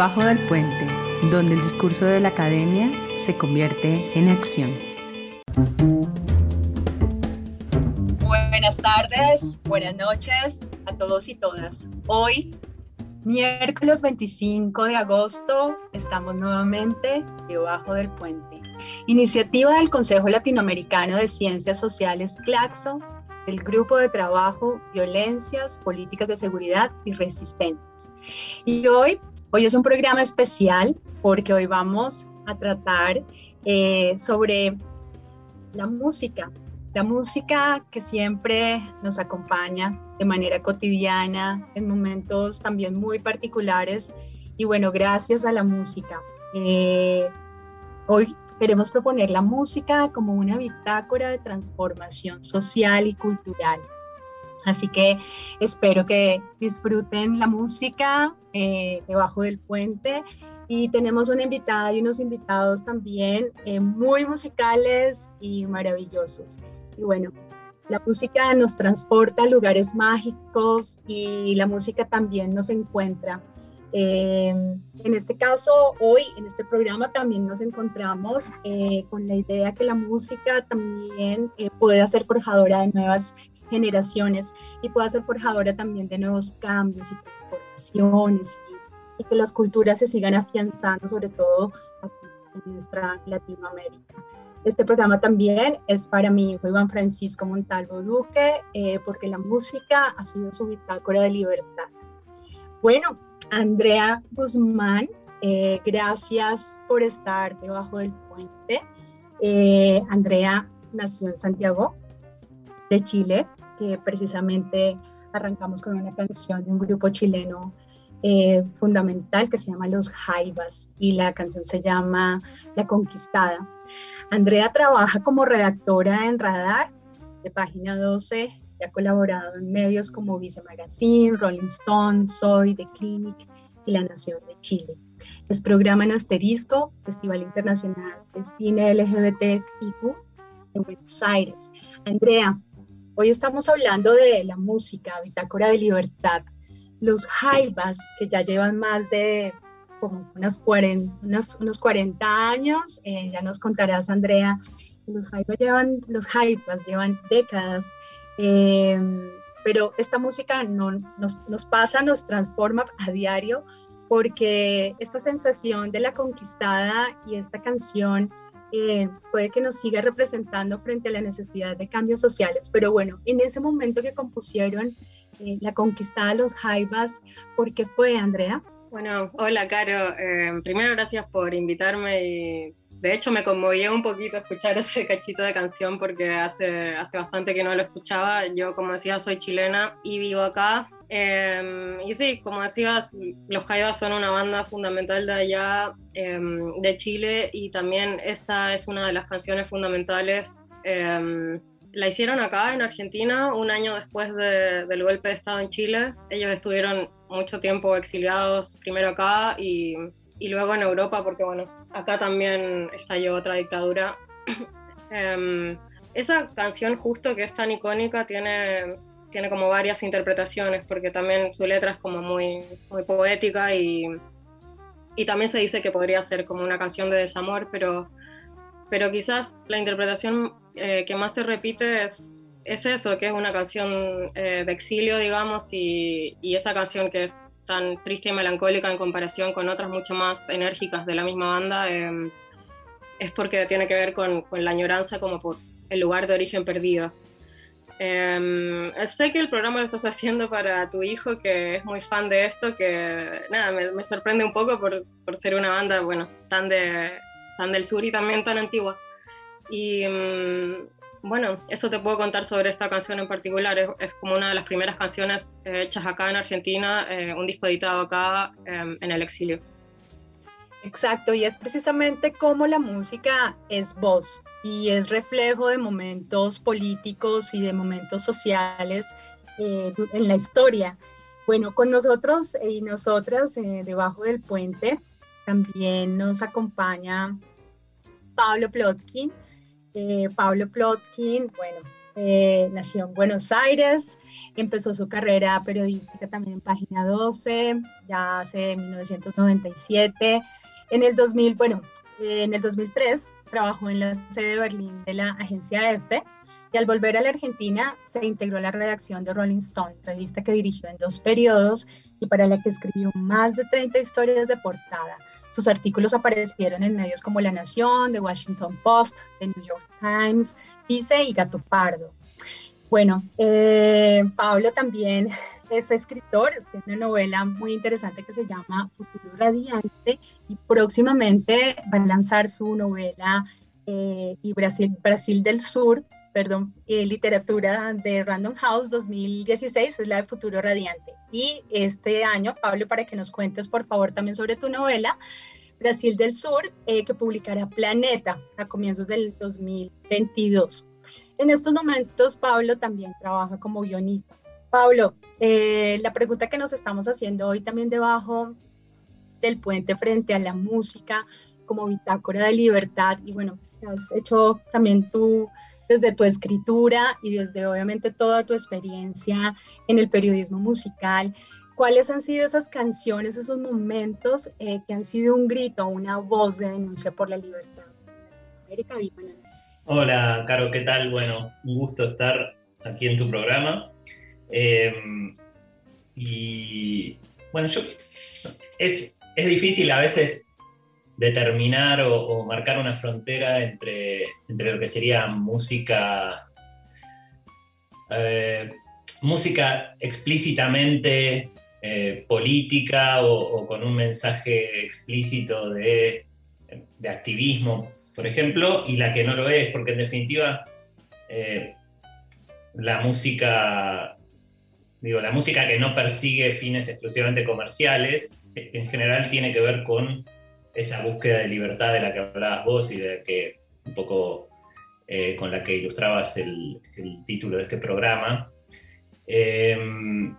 Debajo del puente, donde el discurso de la academia se convierte en acción. Buenas tardes, buenas noches a todos y todas. Hoy, miércoles 25 de agosto, estamos nuevamente debajo del puente. Iniciativa del Consejo Latinoamericano de Ciencias Sociales, CLACSO, del Grupo de Trabajo Violencias, Políticas de Seguridad y Resistencias. Y hoy Hoy es un programa especial porque hoy vamos a tratar eh, sobre la música, la música que siempre nos acompaña de manera cotidiana, en momentos también muy particulares. Y bueno, gracias a la música. Eh, hoy queremos proponer la música como una bitácora de transformación social y cultural. Así que espero que disfruten la música eh, debajo del puente y tenemos una invitada y unos invitados también eh, muy musicales y maravillosos. Y bueno, la música nos transporta a lugares mágicos y la música también nos encuentra. Eh, en este caso, hoy en este programa también nos encontramos con la idea que la música también puede ser forjadora de nuevas generaciones y pueda ser forjadora también de nuevos cambios y transformaciones y, que las culturas se sigan afianzando, sobre todo en nuestra Latinoamérica. Este programa también es para mi hijo Iván Francisco Montalvo Duque, eh, porque la música ha sido su bitácora de libertad. Bueno, Andrea Guzmán, eh, gracias por estar debajo del puente. Eh, Andrea nació en Santiago de Chile, que precisamente arrancamos con una canción de un grupo chileno eh, fundamental que se llama Los Jaivas y la canción se llama La Conquistada. Andrea trabaja como redactora en Radar de Página 12 y ha colaborado en medios como Vice Magazine, Rolling Stone, Soy, The Clinic y La Nación de Chile. Es programa en Asterisco, Festival Internacional de Cine LGBTIQ en Buenos Aires. Andrea, Hoy estamos hablando de la música, Bitácora de Libertad, los jaivas que ya llevan más de unas 40, unos 40 años, eh, ya nos contarás Andrea, los jaivas llevan, los jaivas llevan décadas, em, pero esta música no, nos pasa, nos transforma a diario porque esta sensación de la conquistada y esta canción eh, puede que nos siga representando frente a la necesidad de cambios sociales. Pero bueno, en ese momento que compusieron eh, la conquistada de los Jaivas, ¿por qué fue, Andrea? Bueno, hola, Caro. Eh, primero, gracias por invitarme y de hecho me conmovió un poquito escuchar ese cachito de canción porque hace, hace bastante que no lo escuchaba. Yo, como decía, soy chilena y vivo acá. Em, y sí, como decías, los Jaivas son una banda fundamental de allá, em, de Chile, y también esta es una de las canciones fundamentales. Em, la hicieron acá en Argentina un año después del golpe de Estado en Chile. Ellos estuvieron mucho tiempo exiliados, primero acá y, y luego en Europa, porque bueno, acá también estalló otra dictadura. esa canción justo que es tan icónica tiene tiene como varias interpretaciones, porque también su letra es como muy, muy poética y, y también se dice que podría ser como una canción de desamor, pero, pero quizás la interpretación eh, que más se repite es, es eso, que es una canción eh, de exilio, digamos, y, y, esa canción que es tan triste y melancólica en comparación con otras mucho más enérgicas de la misma banda, em, es porque tiene que ver con, con la añoranza como por el lugar de origen perdido. Em, sé que el programa lo estás haciendo para tu hijo, que es muy fan de esto, que nada, me, sorprende un poco por, por, ser una banda, bueno, tan, de, tan del sur y también tan antigua. Y em, bueno, eso te puedo contar sobre esta canción en particular. Es, como una de las primeras canciones hechas acá en Argentina, eh, un disco editado acá em, en el exilio. Exacto, y es precisamente como la música es voz y es reflejo de momentos políticos y de momentos sociales eh, en la historia. Bueno, con nosotros y nosotras eh, debajo del puente también nos acompaña Pablo Plotkin. Eh, Pablo Plotkin, bueno, Eh, nació en Buenos Aires, empezó su carrera periodística también en Página 12, ya hace 1997. En el 2000, bueno, eh, en el 2003 trabajó en la sede de Berlín de la agencia EFE y al volver a la Argentina se integró a la redacción de Rolling Stone, revista que dirigió en dos periodos y para la que escribió más de 30 historias de portada. Sus artículos aparecieron en medios como La Nación, The Washington Post, The New York Times, Vice y Gato Pardo. Bueno, eh, Pablo también es escritor, tiene una novela muy interesante que se llama Futuro Radiante y próximamente va a lanzar su novela eh, y Brasil, Brasil del Sur, perdón, eh, literatura de Random House 2016, es la de Futuro Radiante. Y este año, Pablo, para que nos cuentes por favor también sobre tu novela, Brasil del Sur, eh, que publicará Planeta a comienzos del 2022. En estos momentos, Pablo también trabaja como guionista. Pablo, eh, la pregunta que nos estamos haciendo hoy también debajo del puente frente a la música como bitácora de libertad y bueno, has hecho también tú desde tu escritura y desde obviamente toda tu experiencia en el periodismo musical, ¿cuáles han sido esas canciones, esos momentos eh, que han sido un grito, una voz de denuncia por la libertad? Hola, Caro, ¿qué tal? Bueno, un gusto estar aquí en tu programa. Em, y bueno, yo es, es difícil a veces determinar o, marcar una frontera entre, entre, lo que sería música, eh, música explícitamente eh, política o, con un mensaje explícito de, de, activismo, por ejemplo, y la que no lo es, porque en definitiva eh, la música, digo, la música que no persigue fines exclusivamente comerciales, en general tiene que ver con esa búsqueda de libertad de la que hablabas vos y de que un poco eh, con la que ilustrabas el, título de este programa. Em,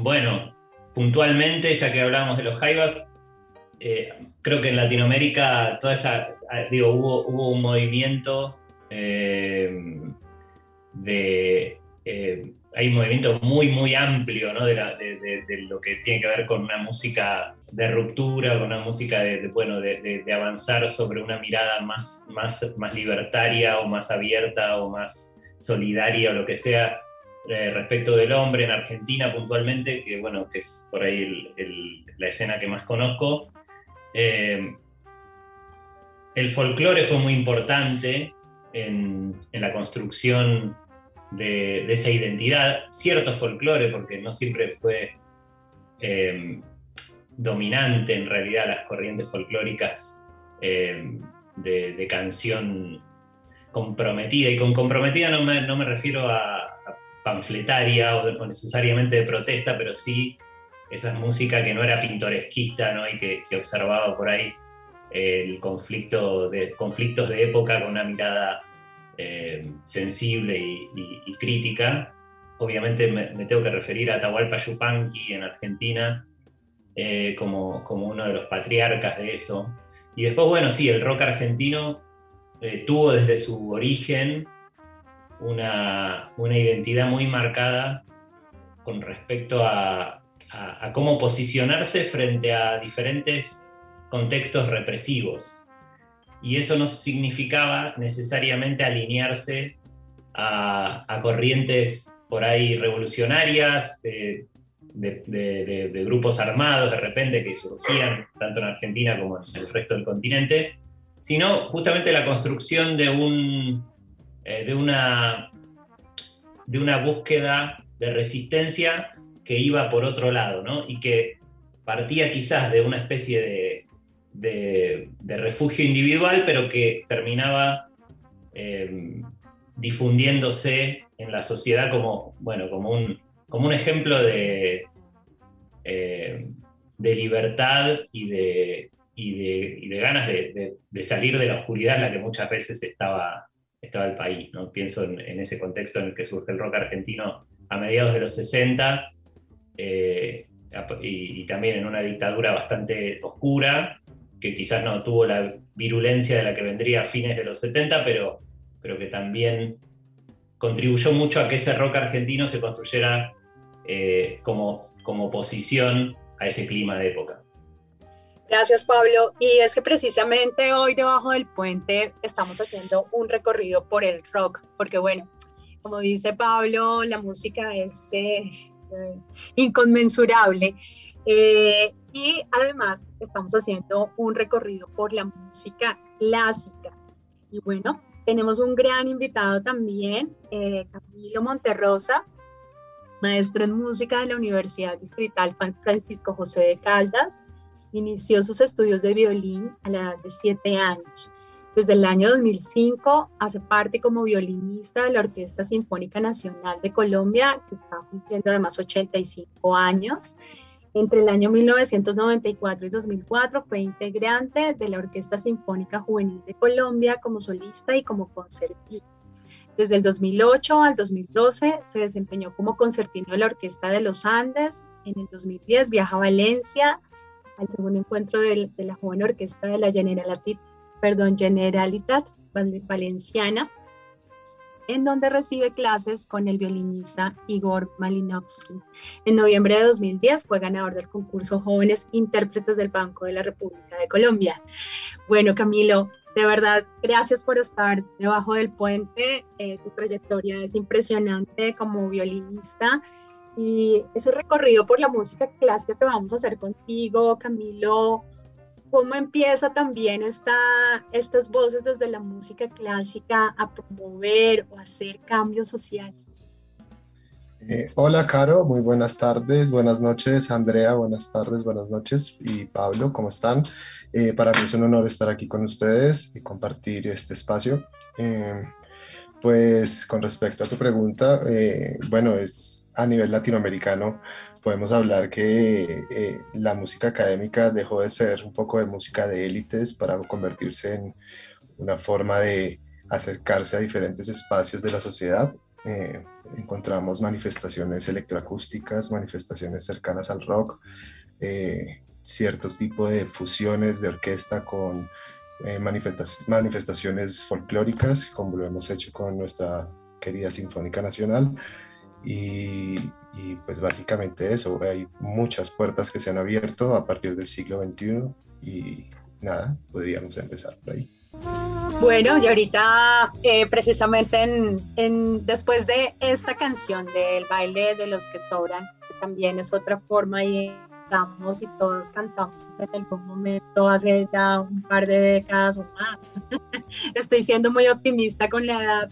bueno, puntualmente, ya que hablábamos de los jaivas, eh, creo que en Latinoamérica toda esa, digo, hubo, hubo un movimiento em, de eh, hay un movimiento muy, muy amplio ¿no? de, lo que tiene que ver con una música de ruptura, con una música de, bueno, de, avanzar sobre una mirada más, más, más libertaria o más abierta o más solidaria o lo que sea eh, respecto del hombre en Argentina puntualmente, que bueno, que es por ahí la escena que más conozco. Eh, el folclore fue muy importante en, en la construcción de, esa identidad, cierto folclore, porque no siempre fue eh, dominante en realidad las corrientes folclóricas eh, de, canción comprometida, y con comprometida no me, no me refiero a, panfletaria o, necesariamente de protesta, pero sí esa música que no era pintoresquista ¿no? y que, observaba por ahí el conflicto de, conflictos de época con una mirada eh, sensible y, crítica. Obviamente me, tengo que referir a Atahualpa Yupanqui en Argentina eh, como, como, uno de los patriarcas de eso. Y después, bueno, sí, el rock argentino eh, tuvo desde su origen una, una, identidad muy marcada con respecto a, a cómo posicionarse frente a diferentes contextos represivos y eso no significaba necesariamente alinearse a, corrientes por ahí revolucionarias, de, grupos armados de repente que surgían tanto en Argentina como en el resto del continente, sino justamente la construcción de, un, eh, de, una, de una búsqueda de resistencia que iba por otro lado, ¿no? y que partía quizás de una especie de, de, refugio individual, pero que terminaba eh, difundiéndose en la sociedad como, bueno, como, un, como un ejemplo de, eh, de libertad y de, y de, ganas de, salir de la oscuridad en la que muchas veces estaba, estaba el país. ¿no? Pienso en, ese contexto en el que surge el rock argentino a mediados de los 60. Eh, y, y, también en una dictadura bastante oscura, que quizás no tuvo la virulencia de la que vendría a fines de los 70, pero, pero que también contribuyó mucho a que ese rock argentino se construyera eh, como, como oposición a ese clima de época. Gracias, Pablo. Y es que precisamente hoy debajo del puente estamos haciendo un recorrido por el rock, porque bueno, como dice Pablo, la música es eh, inconmensurable. Eh, y además estamos haciendo un recorrido por la música clásica. Y bueno, tenemos un gran invitado también, Camilo Monterrosa, maestro en música de la Universidad Distrital Francisco José de Caldas Inició sus estudios de violín a la edad de 7 años. Desde el año 2005 hace parte como violinista de la Orquesta Sinfónica Nacional de Colombia, que está cumpliendo además 85 años. Entre el año 1994 y 2004 fue integrante de la Orquesta Sinfónica Juvenil de Colombia como solista y como concertino. Desde el 2008 al 2012 se desempeñó como concertino de la Orquesta de los Andes. En el 2010 viaja a Valencia al segundo encuentro de, la joven orquesta de la Generalitat, Valenciana, en donde recibe clases con el violinista Igor Malinovsky. En noviembre de 2010 fue ganador del concurso Jóvenes Intérpretes del Banco de la República de Colombia. Bueno, Camilo, de verdad, gracias por estar debajo del puente. Eh, tu trayectoria es impresionante como violinista y ese recorrido por la música clásica que vamos a hacer contigo, Camilo, ¿cómo empieza también esta, estas voces desde la música clásica a promover o hacer cambios sociales? Eh, hola, Caro, muy buenas tardes, buenas noches, Andrea, buenas tardes, buenas noches, y Pablo, ¿cómo están? Eh, para mí es un honor estar aquí con ustedes y compartir este espacio. Eh, pues con respecto a tu pregunta, bueno, es a nivel latinoamericano podemos hablar que eh, la música académica dejó de ser un poco de música de élites para convertirse en una forma de acercarse a diferentes espacios de la sociedad. Eh, encontramos manifestaciones electroacústicas, manifestaciones cercanas al rock, eh, ciertos tipos de fusiones de orquesta con manifestaciones folclóricas, como lo hemos hecho con nuestra querida Sinfónica Nacional. Y, pues básicamente eso, hay muchas puertas que se han abierto a partir del siglo XXI y nada, podríamos empezar por ahí. Bueno, y ahorita eh, precisamente en, después de esta canción del baile de los que sobran, también es otra forma y cantamos y todos cantamos en algún momento hace ya un par de décadas o más. Estoy siendo muy optimista con la edad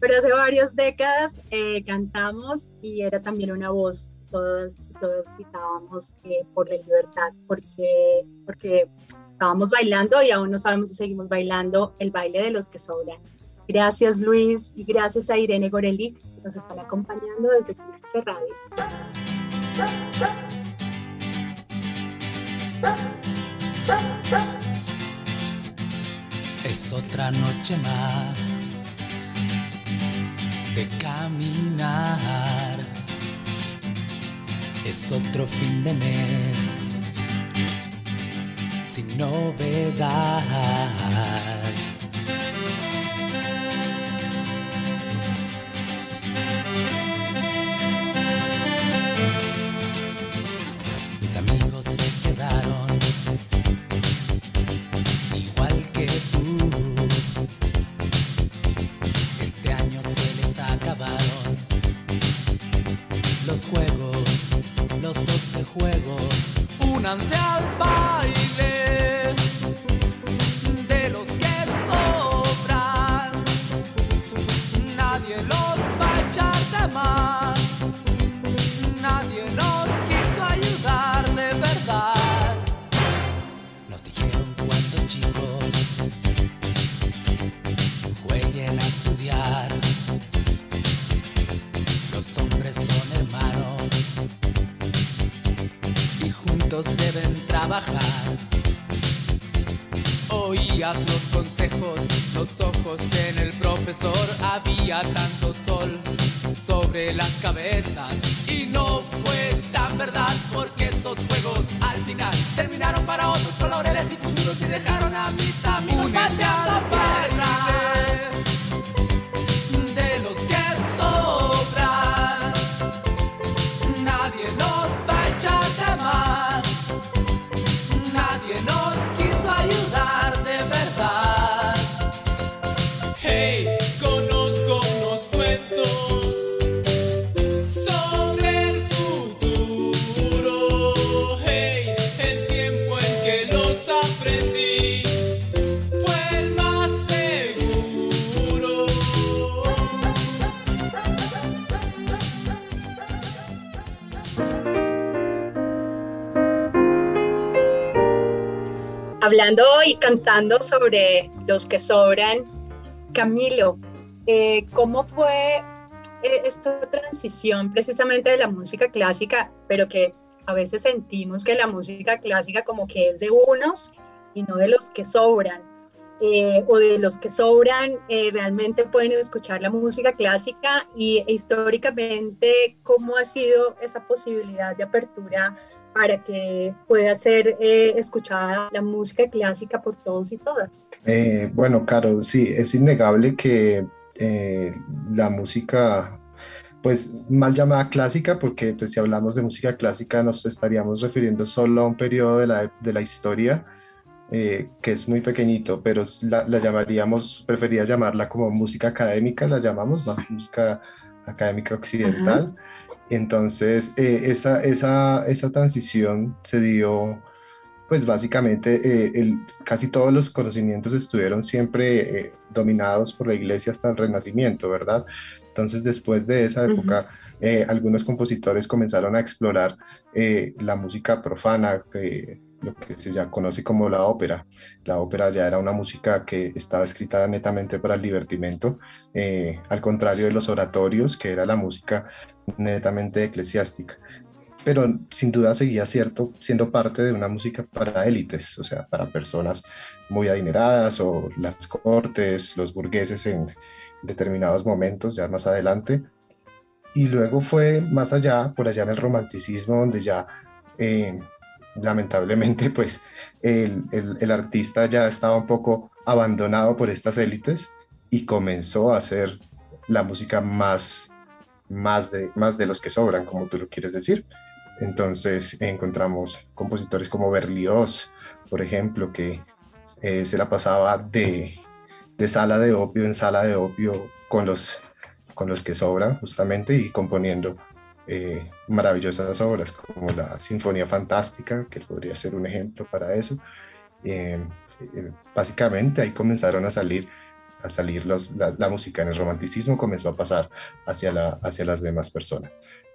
pero hace varias décadas eh, cantamos y era también una voz, todos, todos gritábamos eh, por la libertad, porque, porque estábamos bailando y aún no sabemos si seguimos bailando el baile de los que sobran. Gracias Luis y gracias a Irene Gorelic que nos están acompañando desde Dulce Radio. Es otra noche más de caminar. Es otro fin de mes sin novedad. financial cantando sobre los que sobran, Camilo, eh, ¿cómo fue eh, esta transición precisamente de la música clásica, pero que a veces sentimos que la música clásica como que es de unos y no de los que sobran? Eh, o de los que sobran realmente pueden escuchar la música clásica y históricamente cómo ha sido esa posibilidad de apertura para que pueda ser eh, escuchada la música clásica por todos y todas. Eh, bueno, Caro, sí, es innegable que eh, la música, pues mal llamada clásica, porque pues, si hablamos de música clásica nos estaríamos refiriendo solo a un periodo de la, de la historia que es muy pequeñito, pero la, la, llamaríamos, prefería llamarla como música académica, la llamamos, música académica occidental. Entonces, eh, esa, esa, esa, transición se dio, pues básicamente, eh, el, casi todos los conocimientos estuvieron siempre eh, dominados por la iglesia hasta el Renacimiento, ¿verdad? Entonces, después de esa época, algunos compositores comenzaron a explorar la música profana, lo que se ya conoce como la ópera. La ópera ya era una música que estaba escrita netamente para el divertimento, al contrario de los oratorios, que era la música netamente eclesiástica. Pero sin duda seguía cierto, siendo parte de una música para élites, o sea, para personas muy adineradas o las cortes, los burgueses en determinados momentos, ya más adelante. Y luego fue más allá, por allá en el romanticismo, donde ya eh, lamentablemente pues el, el, artista ya estaba un poco abandonado por estas élites y comenzó a hacer la música más más de, más de los que sobran, como tú lo quieres decir. Entonces encontramos compositores como Berlioz, por ejemplo, que eh, se la pasaba de, de, sala de opio en sala de opio con los, con los que sobran justamente y componiendo eh, maravillosas obras como la Sinfonía Fantástica, que podría ser un ejemplo para eso. Eh, básicamente ahí comenzaron a salir a salir los, la, música en el romanticismo comenzó a pasar hacia, la, hacia las demás personas.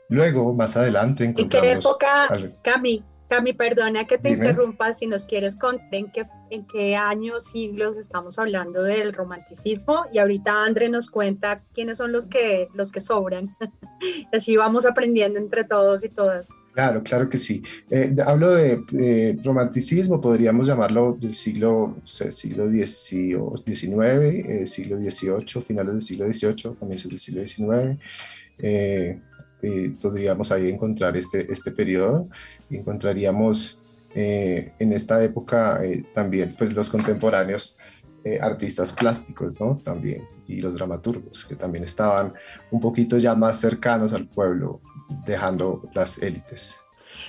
Luego, más adelante, encontramos... ¿En qué época, Cami, Cami, perdona que te interrumpa, si nos quieres contar en qué, en qué años, siglos estamos hablando del romanticismo y ahorita André nos cuenta quiénes son los que, los que sobran. Así vamos aprendiendo entre todos y todas. Claro, claro que sí. Eh, hablo de romanticismo, podríamos llamarlo del siglo, siglo XIX, eh, siglo XVIII, finales del siglo XVIII, comienzos del siglo XIX. Eh, podríamos ahí encontrar este, este periodo. Encontraríamos en esta época también pues, los contemporáneos artistas plásticos, ¿no? También, y los dramaturgos, que también estaban un poquito ya más cercanos al pueblo, dejando las élites.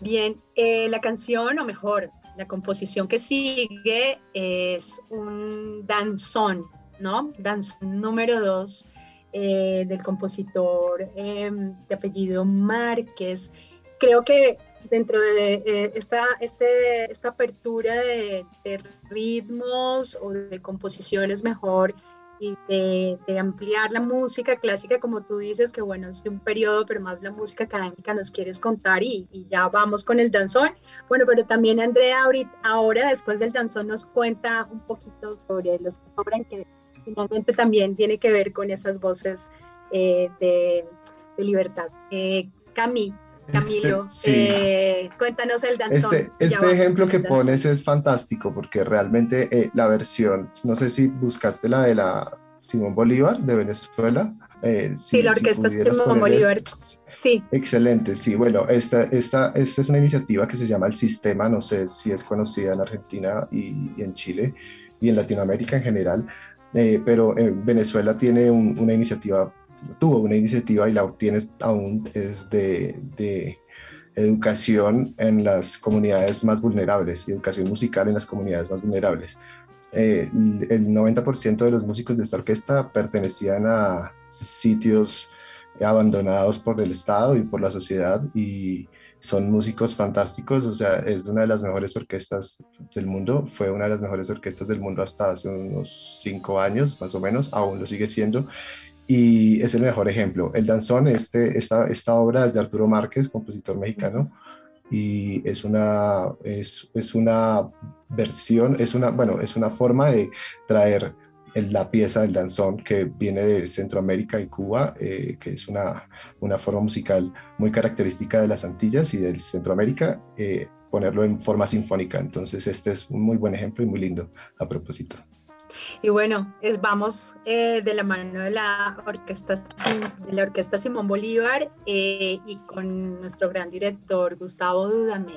Bien, eh, la canción, o mejor, la composición que sigue es un danzón, ¿no? Danzón número dos eh, del compositor em, de apellido Márquez. Creo que dentro de eh, esta, este, esta apertura de, de ritmos o de composiciones mejor, y de, ampliar la música clásica, como tú dices, que bueno, es un periodo, pero más la música académica nos quieres contar y, ya vamos con el danzón. Bueno, pero también Andrea ahorita, ahora, después del danzón, nos cuenta un poquito sobre los que sobran, que finalmente también tiene que ver con esas voces eh, de, libertad. Eh, Cami, Camilo, este, eh, cuéntanos el danzón. Este, este ejemplo que pones es fantástico porque realmente eh, la versión, no sé si buscaste la de la Simón Bolívar de Venezuela. Eh, sí, la orquesta Simón Bolívar. Sí. Excelente, sí. Bueno, esta, esta, esta es una iniciativa que se llama El Sistema, no sé si es conocida en Argentina y, en Chile y en Latinoamérica en general, pero Venezuela tiene una iniciativa tuvo una iniciativa y la obtiene aún es de, de educación en las comunidades más vulnerables, educación musical en las comunidades más vulnerables. Eh, el 90% de los músicos de esta orquesta pertenecían a sitios abandonados por el Estado y por la sociedad y son músicos fantásticos, o sea, es una de las mejores orquestas del mundo, fue una de las mejores orquestas del mundo hasta hace unos cinco años más o menos, aún lo sigue siendo y es el mejor ejemplo. El danzón, este, esta, esta obra es de Arturo Márquez, compositor mexicano, y es una, es, es una versión, es una, bueno, es una forma de traer la pieza del danzón que viene de Centroamérica y Cuba, eh, que es una, una, forma musical muy característica de las Antillas y del Centroamérica, eh, ponerlo en forma sinfónica. Entonces este es un muy buen ejemplo y muy lindo a propósito. Y bueno, es, vamos eh, de la mano de la orquesta, de la orquesta Simón Bolívar y con nuestro gran director Gustavo Dudamel.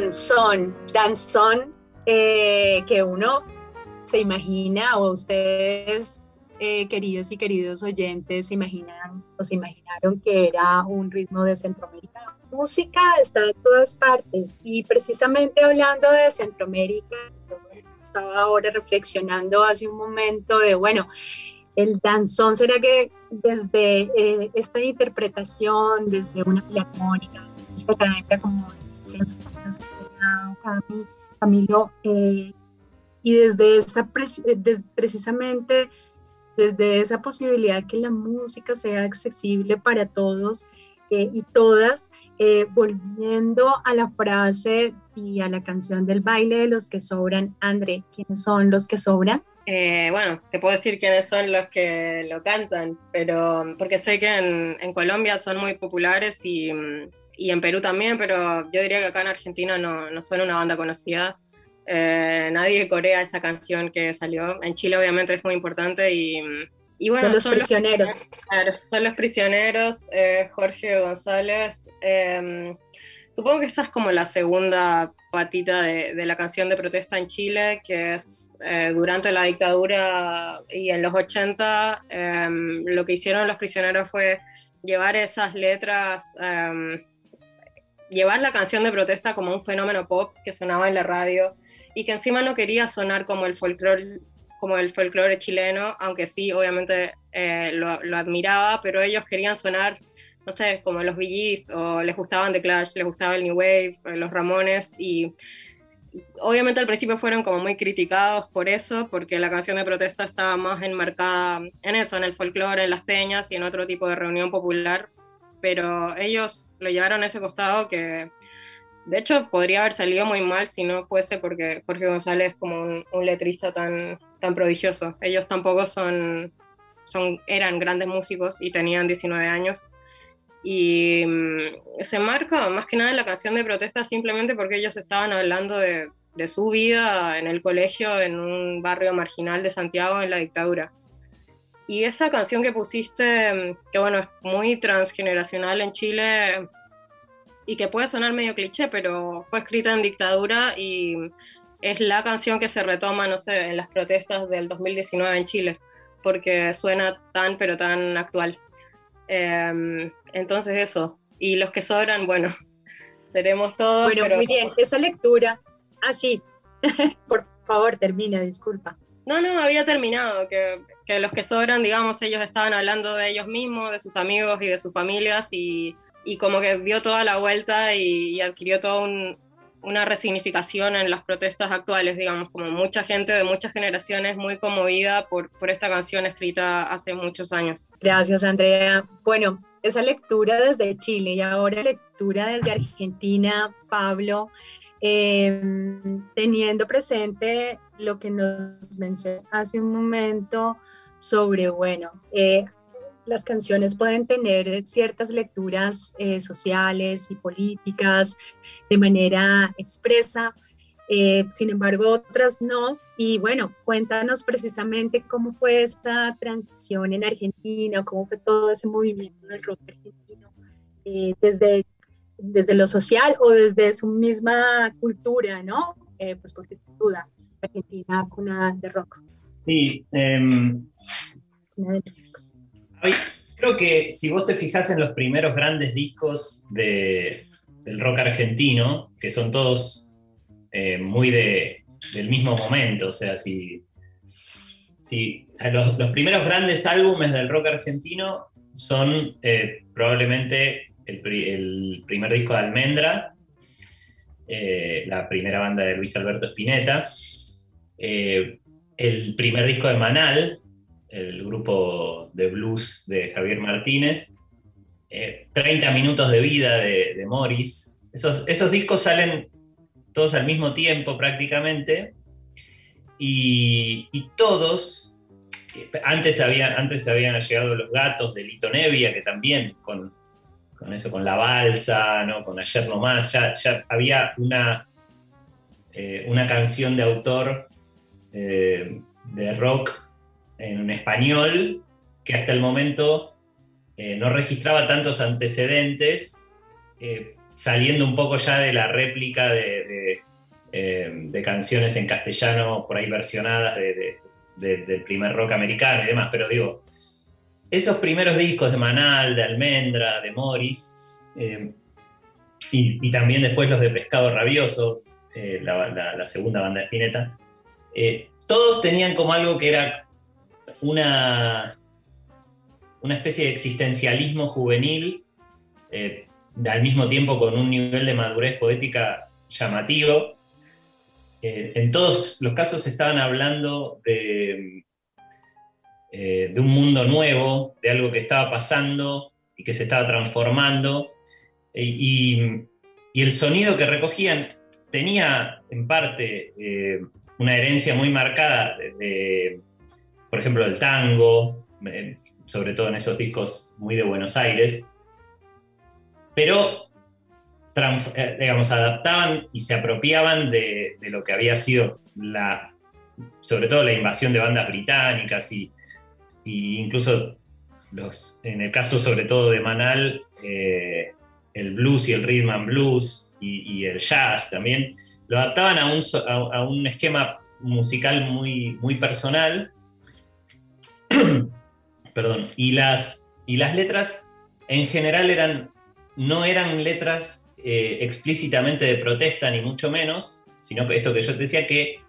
Danzón, danzón eh, que uno se imagina o ustedes, eh, queridos y queridos oyentes, se imaginan o se imaginaron que era un ritmo de Centroamérica. música está en todas partes y precisamente hablando de Centroamérica, estaba ahora reflexionando hace un momento de, bueno, el danzón, ¿será que desde eh, esta interpretación, desde una filarmónica, esta como Camilo, eh, y desde esa, precisamente desde esa posibilidad que la música sea accesible para todos eh, y todas, eh, volviendo a la frase y a la canción del baile de los que sobran, André, ¿quiénes son los que sobran? bueno, te puedo decir quiénes son los que lo cantan, pero porque sé que en, en Colombia son muy populares y, mm, y en Perú también, pero yo diría que acá en Argentina no, no suena una banda conocida. Eh, nadie corea esa canción que salió. En Chile obviamente es muy importante y, y bueno... Son los prisioneros. claro, son los prisioneros, eh, Jorge González. Em, Supongo que esa es como la segunda patita de, la canción de protesta en Chile, que es eh, durante la dictadura y en los 80, em, lo que hicieron los prisioneros fue llevar esas letras, em, llevar la canción de protesta como un fenómeno pop que sonaba en la radio y que encima no quería sonar como el folclore como el folclore chileno, aunque sí, obviamente eh, lo, lo, admiraba, pero ellos querían sonar no sé, como los VGs o les gustaban The Clash, les gustaba el New Wave, eh, los Ramones y obviamente al principio fueron como muy criticados por eso, porque la canción de protesta estaba más enmarcada en eso, en el folclore, en las peñas y en otro tipo de reunión popular, pero ellos lo llevaron a ese costado que de hecho podría haber salido muy mal si no fuese porque Jorge González es como un, letrista tan, tan prodigioso. Ellos tampoco son, son, eran grandes músicos y tenían 19 años y mm, se marca más que nada la canción de protesta simplemente porque ellos estaban hablando de, su vida en el colegio en un barrio marginal de Santiago en la dictadura. Y esa canción que pusiste, mm, que bueno, es muy transgeneracional en Chile y que puede sonar medio cliché, pero fue escrita en dictadura y es la canción que se retoma, no sé, en las protestas del 2019 en Chile, porque suena tan, pero tan actual. Em, entonces eso. Y los que sobran, bueno, seremos todos. Bueno, muy bien. Esa lectura. Ah, sí. Por favor, termina, disculpa. No, no, había terminado. Que, que, los que sobran, digamos, ellos estaban hablando de ellos mismos, de sus amigos y de sus familias y, y como que dio toda la vuelta y, y adquirió todo un, una resignificación en las protestas actuales, digamos, como mucha gente de muchas generaciones muy conmovida por, por esta canción escrita hace muchos años. Gracias, Andrea. Bueno, esa lectura desde Chile y ahora lectura desde Argentina, Pablo, em, teniendo presente lo que nos mencionó hace un momento sobre, bueno, eh, las canciones pueden tener ciertas lecturas eh, sociales y políticas de manera expresa, eh, sin embargo otras no. Y bueno, cuéntanos precisamente cómo fue esta transición en Argentina, cómo fue todo ese movimiento del rock argentino, eh, desde, desde lo social o desde su misma cultura, ¿no? pues porque sin duda, Argentina cuna de rock. Sí. Em, Creo que si vos te fijas en los primeros grandes discos del rock argentino, que son todos eh, muy del mismo momento, o sea, si, si los, primeros grandes álbumes del rock argentino son eh, probablemente el, primer disco de Almendra, eh, la primera banda de Luis Alberto Spinetta, el primer disco de Manal, el grupo de blues de Javier Martínez, 30 eh, minutos de vida de, Morris. Esos, esos, discos salen todos al mismo tiempo prácticamente y, todos, antes, había, antes habían llegado los gatos de Lito Nevia, que también con, con eso, con la balsa, ¿no? con Ayer No Más, ya, ya había una, eh, una canción de autor de rock en español que hasta el momento eh, no registraba tantos antecedentes, eh, saliendo un poco ya de la réplica de, eh, canciones en castellano por ahí versionadas del primer rock americano y demás, pero digo, esos primeros discos de Manal, de Almendra, de Morris, y, también después los de Pescado Rabioso, la, segunda banda de Spinetta, todos tenían como algo que era una, una especie de existencialismo juvenil, eh, al mismo tiempo con un nivel de madurez poética llamativo. Eh, en todos los casos estaban hablando eh, de un mundo nuevo, de algo que estaba pasando y que se estaba transformando. Y, el sonido que recogían tenía en parte una herencia muy marcada de por ejemplo, el tango, eh, sobre todo en esos discos muy de Buenos Aires, pero eh, digamos, adaptaban y se apropiaban de, lo que había sido la, sobre todo la invasión de bandas británicas y, incluso los, en el caso sobre todo de Manal, eh, el blues y el rhythm and blues, y, el jazz también, lo adaptaban a un, a, un esquema musical muy, muy personal. Perdón. Y las, y las letras en general eran, no eran letras eh, explícitamente de protesta, ni mucho menos, sino que esto que yo te decía, que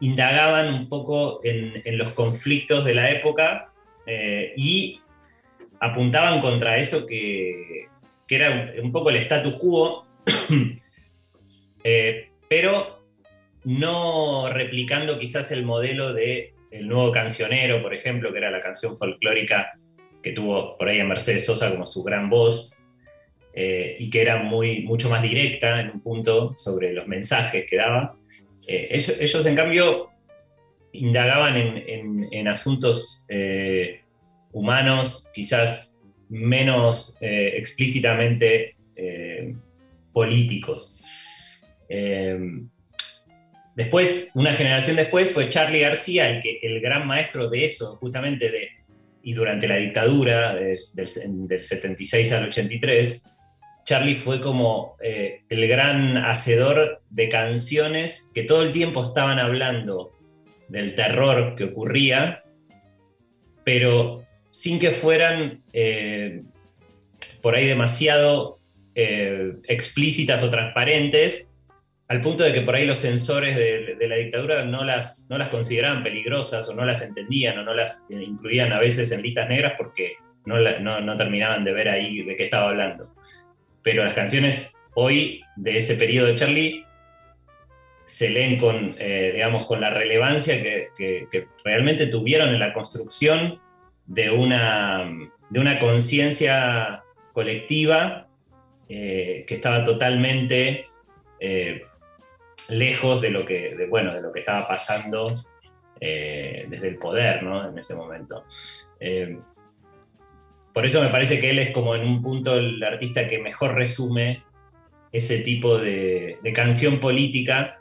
indagaban un poco en, los conflictos de la época eh, y apuntaban contra eso que, era un, poco el status quo, eh, pero no replicando quizás el modelo de el nuevo cancionero, por ejemplo, que era la canción folclórica que tuvo por ahí a Mercedes Sosa como su gran voz, eh, y que era muy, mucho más directa en un punto sobre los mensajes que daba. Eh, ellos, en cambio, indagaban en, asuntos eh, humanos, quizás menos explícitamente políticos. Después, una generación después, fue Charlie García, el, que, el gran maestro de eso, justamente de, y durante la dictadura del, del 76 al 83, Charlie fue como eh, el gran hacedor de canciones que todo el tiempo estaban hablando del terror que ocurría, pero sin que fueran eh, por ahí demasiado eh, explícitas o transparentes, al punto de que por ahí los censores de, la dictadura no las, no las consideraban peligrosas o no las entendían o no las incluían a veces en listas negras porque no, no, terminaban de ver ahí de qué estaba hablando. Pero las canciones hoy de ese periodo de Charlie se leen con, eh, digamos, con la relevancia que, realmente tuvieron en la construcción de una, de una conciencia colectiva eh, que estaba totalmente eh, lejos de lo que, bueno, de lo que estaba pasando eh, desde el poder ¿no? en ese momento. Eh, por eso me parece que él es como en un punto el artista que mejor resume ese tipo de, canción política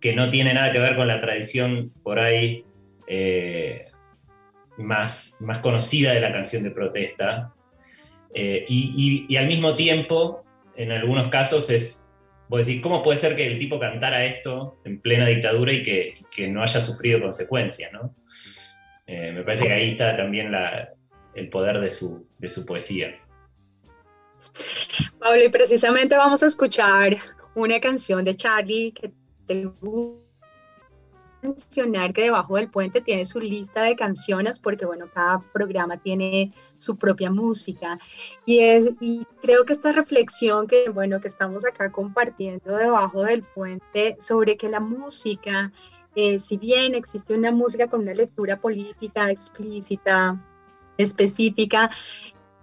que no tiene nada que ver con la tradición por ahí eh, más, más conocida de la canción de protesta. y, al mismo tiempo, en algunos casos, es Vos decís, ¿cómo puede ser que el tipo cantara esto en plena dictadura y que, no haya sufrido consecuencias? ¿no? Eh, me parece que ahí está también el poder de su, de su poesía. Pablo, y precisamente vamos a escuchar una canción de Charlie que te mencionar que debajo del puente tiene su lista de canciones porque, bueno, cada programa tiene su propia música. Y, es, y creo que esta reflexión que, bueno, que estamos acá compartiendo debajo del puente sobre que la música, eh, si bien existe una música con una lectura política explícita, específica,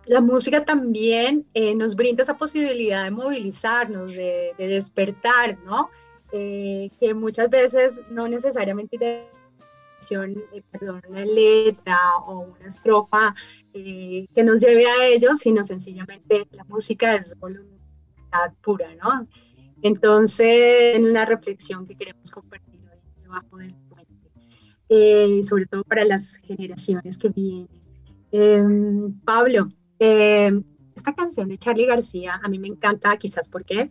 la música también eh, nos brinda esa posibilidad de movilizarnos, de, de despertar, ¿no? Eh, que muchas veces no necesariamente eh, perdón, una letra o una estrofa eh, que nos lleve a ellos, sino sencillamente la música es voluntad pura, ¿no? Entonces, en la reflexión que queremos compartir hoy debajo del puente, sobre todo para las generaciones que vienen. Em, Pablo, em, esta canción de Charlie García a mí me encanta, quizás porque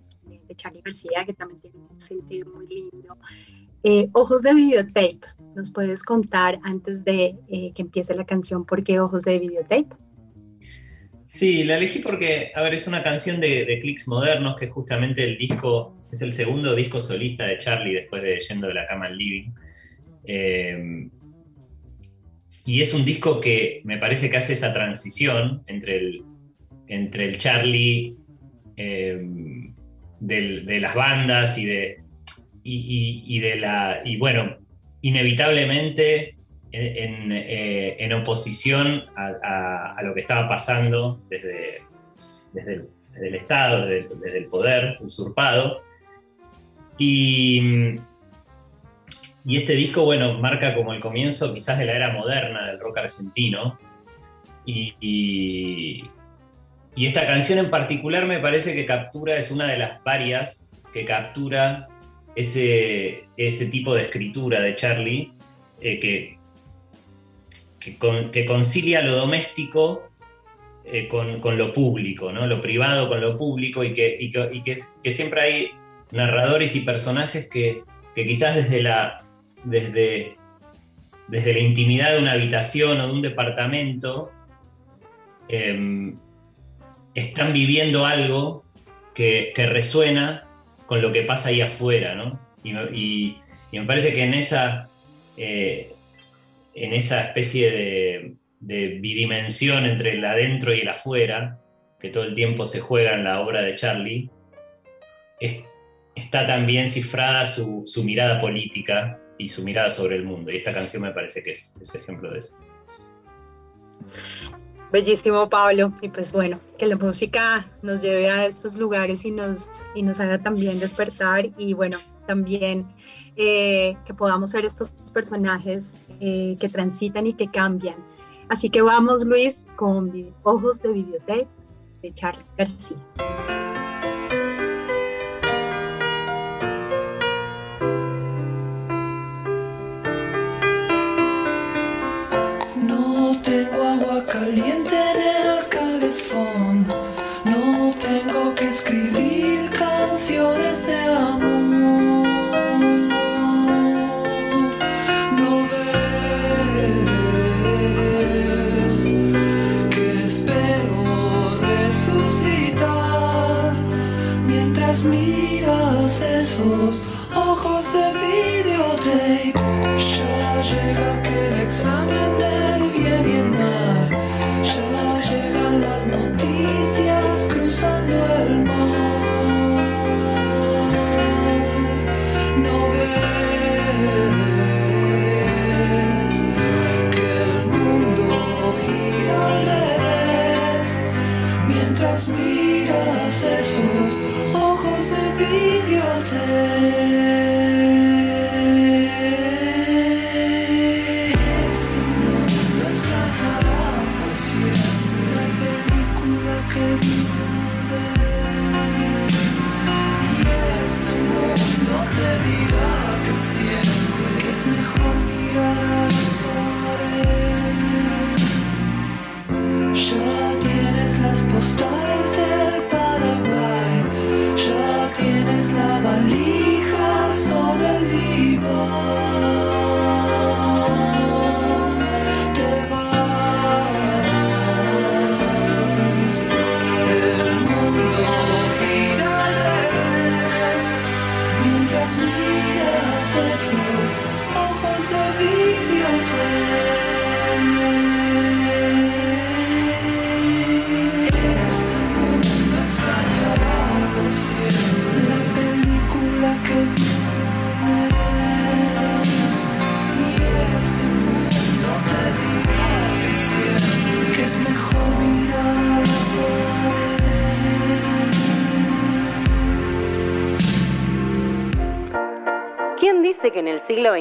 de Charlie García, que también tiene un sentido muy lindo. Eh, ojos de videotape, ¿nos puedes contar antes de eh, que empiece la canción por qué Ojos de videotape? Sí, la elegí porque, a ver, es una canción de, de Clicks Modernos, que justamente el disco, es el segundo disco solista de Charlie después de Yendo de la cama al living. Eh, y es un disco que me parece que hace esa transición entre el, entre el Charlie de las bandas y de, y, de la. Y bueno, inevitablemente en, eh, oposición a, lo que estaba pasando desde, desde, el, Estado, desde, el poder usurpado. Y, y este disco, bueno, marca como el comienzo quizás de la era moderna del rock argentino. y esta canción en particular me parece que captura, es una de las varias que captura ese, ese tipo de escritura de Charlie, eh, que, que, concilia lo doméstico eh, con, lo público, ¿no? lo privado con lo público y que, y que, siempre hay narradores y personajes que, quizás desde la, desde, desde la intimidad de una habitación o de un departamento em, están viviendo algo que, resuena con lo que pasa ahí afuera, ¿no? Y, me parece que en esa, eh, en esa especie de, bidimensión entre el adentro y el afuera, que todo el tiempo se juega en la obra de Charlie, está también cifrada su, mirada política y su mirada sobre el mundo. Y esta canción me parece que es, es ejemplo de eso. Bellísimo, Pablo. Y pues bueno, que la música nos lleve a estos lugares y nos, y nos haga también despertar y bueno, también eh, que podamos ser estos personajes eh, que transitan y que cambian Así que vamos, Luis, con Ojos de Videotape de Charlie García.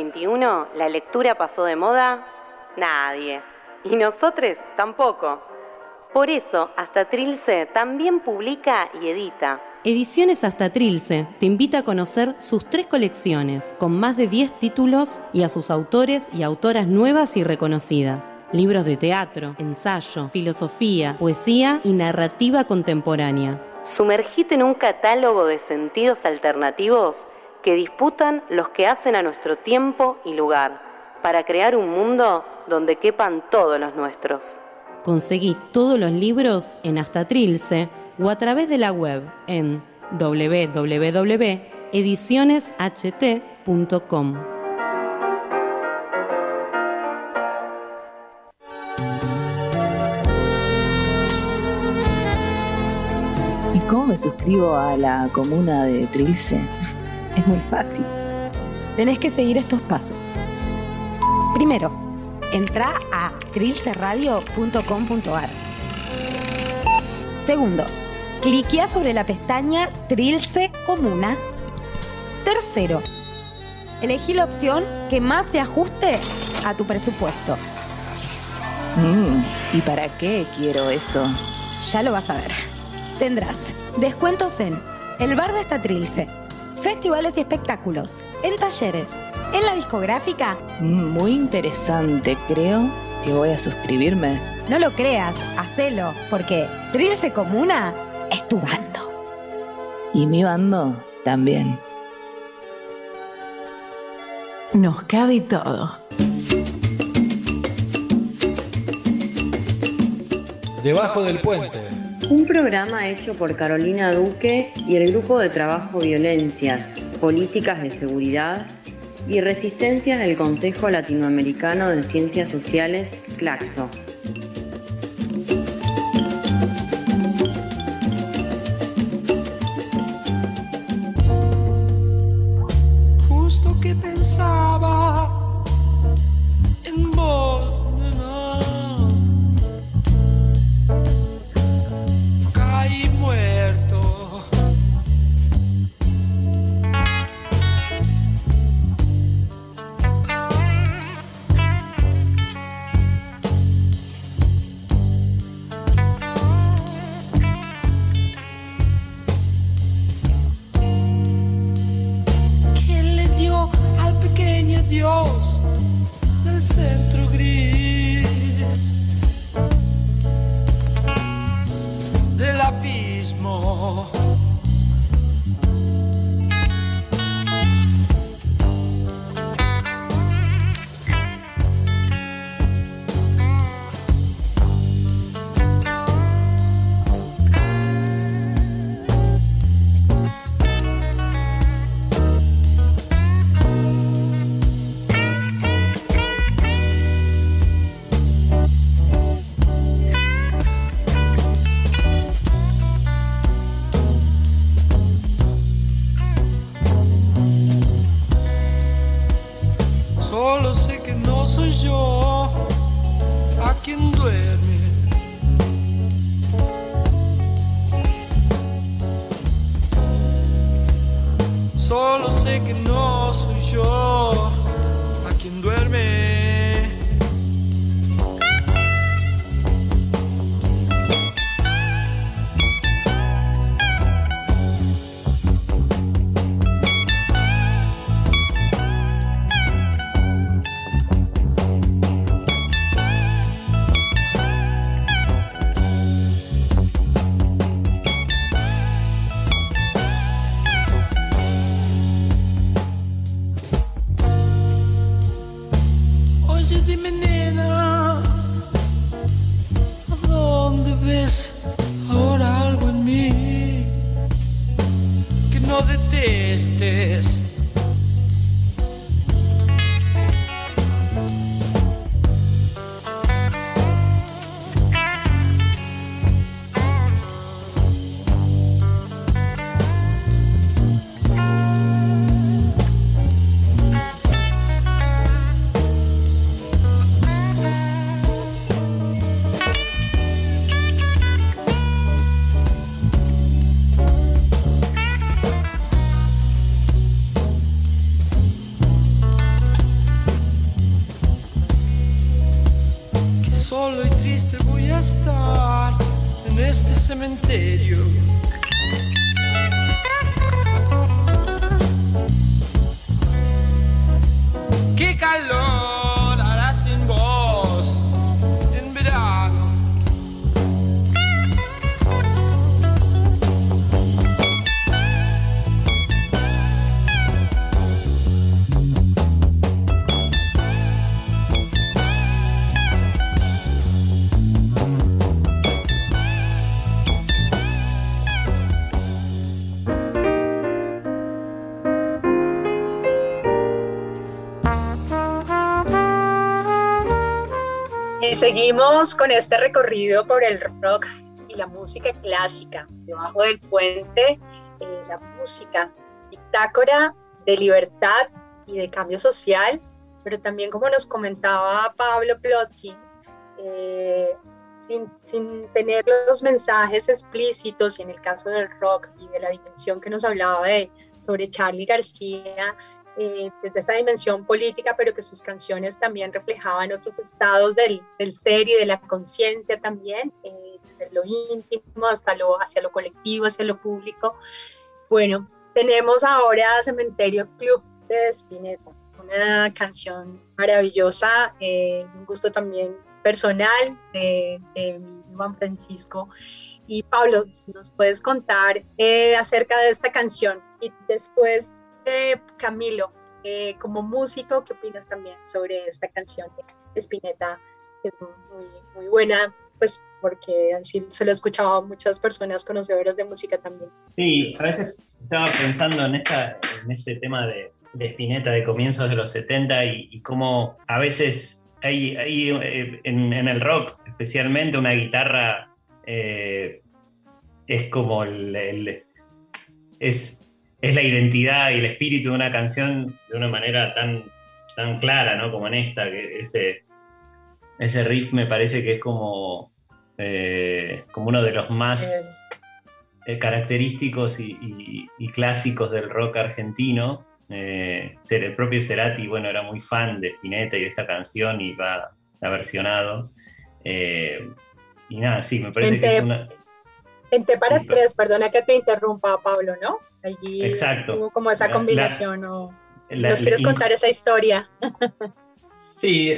XXI la lectura pasó de moda? Nadie. Y nosotros tampoco. Por eso, Hasta Trilce también publica y edita. Ediciones Hasta Trilce te invita a conocer sus tres colecciones, con más de 10 títulos y a sus autores y autoras nuevas y reconocidas. Libros de teatro, ensayo, filosofía, poesía y narrativa contemporánea. Sumergite en un catálogo de sentidos alternativos que disputan los que hacen a nuestro tiempo y lugar, para crear un mundo donde quepan todos los nuestros. Conseguí todos los libros en Hasta Trilce o a través de la web en www.edicionesht.com. ¿Y cómo me suscribo a la comuna de Trilce? Es muy fácil. Tenés que seguir estos pasos. Primero, entra a trilceradio.com.ar. Segundo, cliquea sobre la pestaña Trilce Comuna. Tercero, elegí la opción que más se ajuste a tu presupuesto. Mm, ¿Y para qué quiero eso? Ya lo vas a ver. Tendrás descuentos en el bar de esta Trilce, festivales y espectáculos, en talleres, en la discográfica. Muy interesante, creo que voy a suscribirme? No lo creas, hacelo, porque Trilce Comuna es tu bando. Y mi bando también. Nos cabe todo. Debajo del puente. Un programa hecho por Carolina Duque y el Grupo de Trabajo Violencias, Políticas de Seguridad y Resistencias del Consejo Latinoamericano de Ciencias Sociales, CLACSO. Y seguimos con este recorrido por el rock y la música clásica. Debajo del puente, eh, la música, bitácora de libertad y de cambio social, pero también como nos comentaba Pablo Plotkin, eh, sin, sin tener los mensajes explícitos y en el caso del rock y de la dimensión que nos hablaba de, sobre Charlie García, eh, desde esta dimensión política, pero que sus canciones también reflejaban otros estados del, del ser y de la conciencia también, eh, desde lo íntimo hasta lo, hacia lo colectivo, hacia lo público. Bueno, tenemos ahora Cementerio Club de Spinetta, un una canción maravillosa, eh, un gusto también personal de, mi Juan Francisco. Y Pablo, ¿nos puedes contar eh, acerca de esta canción? Y después, Camilo, eh, como músico, ¿qué opinas también sobre esta canción de Spinetta? Es muy, buena, pues porque así se lo he escuchado a muchas personas conocedoras de música también. Sí, a veces estaba pensando en, este tema de, Spinetta de comienzos de los 70 y, cómo a veces hay, eh, en, el rock especialmente una guitarra eh, es como el, es, es, la identidad y el espíritu de una canción de una manera tan, tan clara, ¿no? Como en esta, que ese, ese riff me parece que es como, eh, como uno de los más característicos y, clásicos del rock argentino. Eh, el propio Cerati, bueno, era muy fan de Spinetta y de esta canción y va, ha versionado. Eh, y nada, sí, me parece que es una... En T para tres, perdona que te interrumpa, Pablo, ¿no? Allí Exacto. hubo como esa combinación. o, ¿Nos quieres contar esa historia? sí,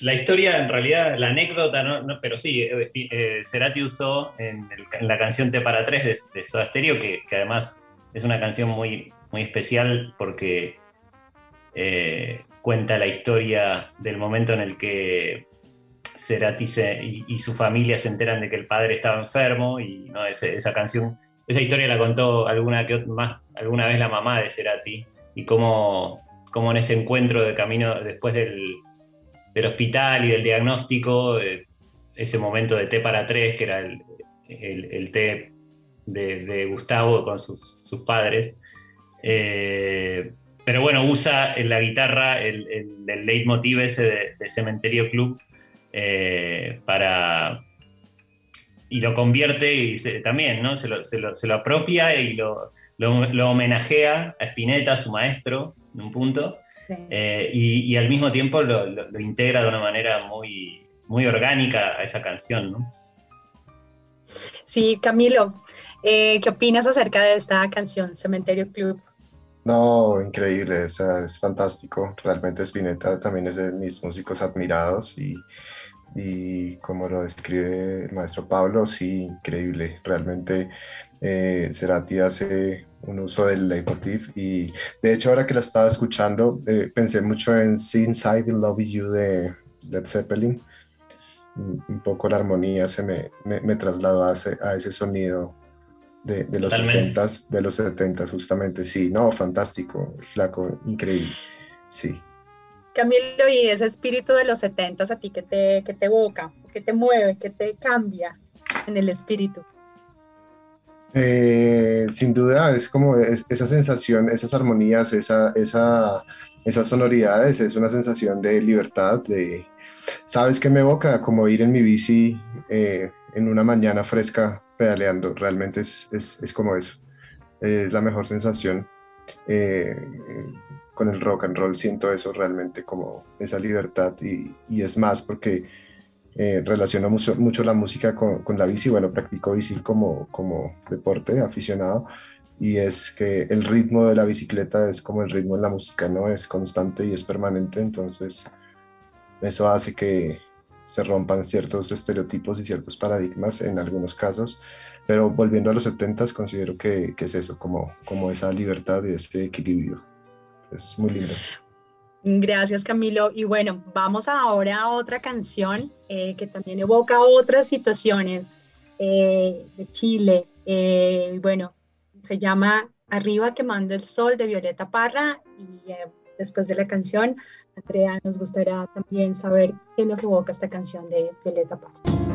la historia, en realidad, la anécdota, ¿no? pero sí, eh, eh, Cerati usó en, la canción T para tres de, de Soda Stereo, que, que además es una canción muy, muy especial porque eh, cuenta la historia del momento en el que Cerati y, su familia se enteran de que el padre estaba enfermo y ¿no? esa canción, esa historia la contó alguna, más, alguna vez la mamá de Cerati y cómo, cómo en ese encuentro de camino después del, del hospital y del diagnóstico, eh, ese momento de té para tres, que era el, el, té de, Gustavo con sus, sus padres, eh, pero bueno, usa en la guitarra el, el, leitmotiv ese de, Cementerio Club eh, para. Y lo convierte y también, ¿no? Se lo, se lo, apropia y lo, lo, homenajea a Spinetta, a su maestro, en un punto. Eh, y, y, al mismo tiempo lo, integra de una manera muy, muy orgánica a esa canción, ¿no? Sí, Camilo, ¿qué opinas acerca de esta canción, Cementerio Club? No, increíble, o sea, es fantástico. Realmente Spinetta también es de mis músicos admirados y, y como lo describe el maestro Pablo, sí, increíble. Realmente eh, Cerati hace un uso del leitmotiv y de hecho ahora que la estaba escuchando eh, pensé mucho en Since I Will Love You de Led Zeppelin. Un poco la armonía se me, me, trasladó a a ese sonido de, los 70 de los 70 justamente, sí, no, fantástico, flaco, increíble, sí. Camilo, y ese espíritu de los 70 a ti, ¿qué te, qué te evoca? ¿Qué te mueve? ¿Qué te cambia en el espíritu? Eh, sin duda, es como esa sensación, esas armonías, esa, esa, esas sonoridades, es una sensación de libertad, de, ¿sabes qué me evoca? Como ir en mi bici eh, en una mañana fresca pedaleando, realmente es, es, es como eso, es la mejor sensación. Eh, con el rock and roll siento eso realmente como esa libertad y, y es más porque eh, relaciono mucho, mucho, la música con, con, la bici, bueno, practico bici como, como deporte aficionado y es que el ritmo de la bicicleta es como el ritmo de la música, ¿no? Es constante y es permanente, entonces eso hace que, se rompan ciertos estereotipos y ciertos paradigmas en algunos casos, pero volviendo a los 70 considero que, que, es eso, como, como esa libertad y ese equilibrio. Es muy lindo. Gracias Camilo. Y bueno, vamos ahora a otra canción eh, que también evoca otras situaciones eh, de Chile. Eh, bueno, se llama Arriba quemando el sol de Violeta Parra y después de la canción. Andrea, nos gustaría también saber qué nos evoca esta canción de Violeta Parra.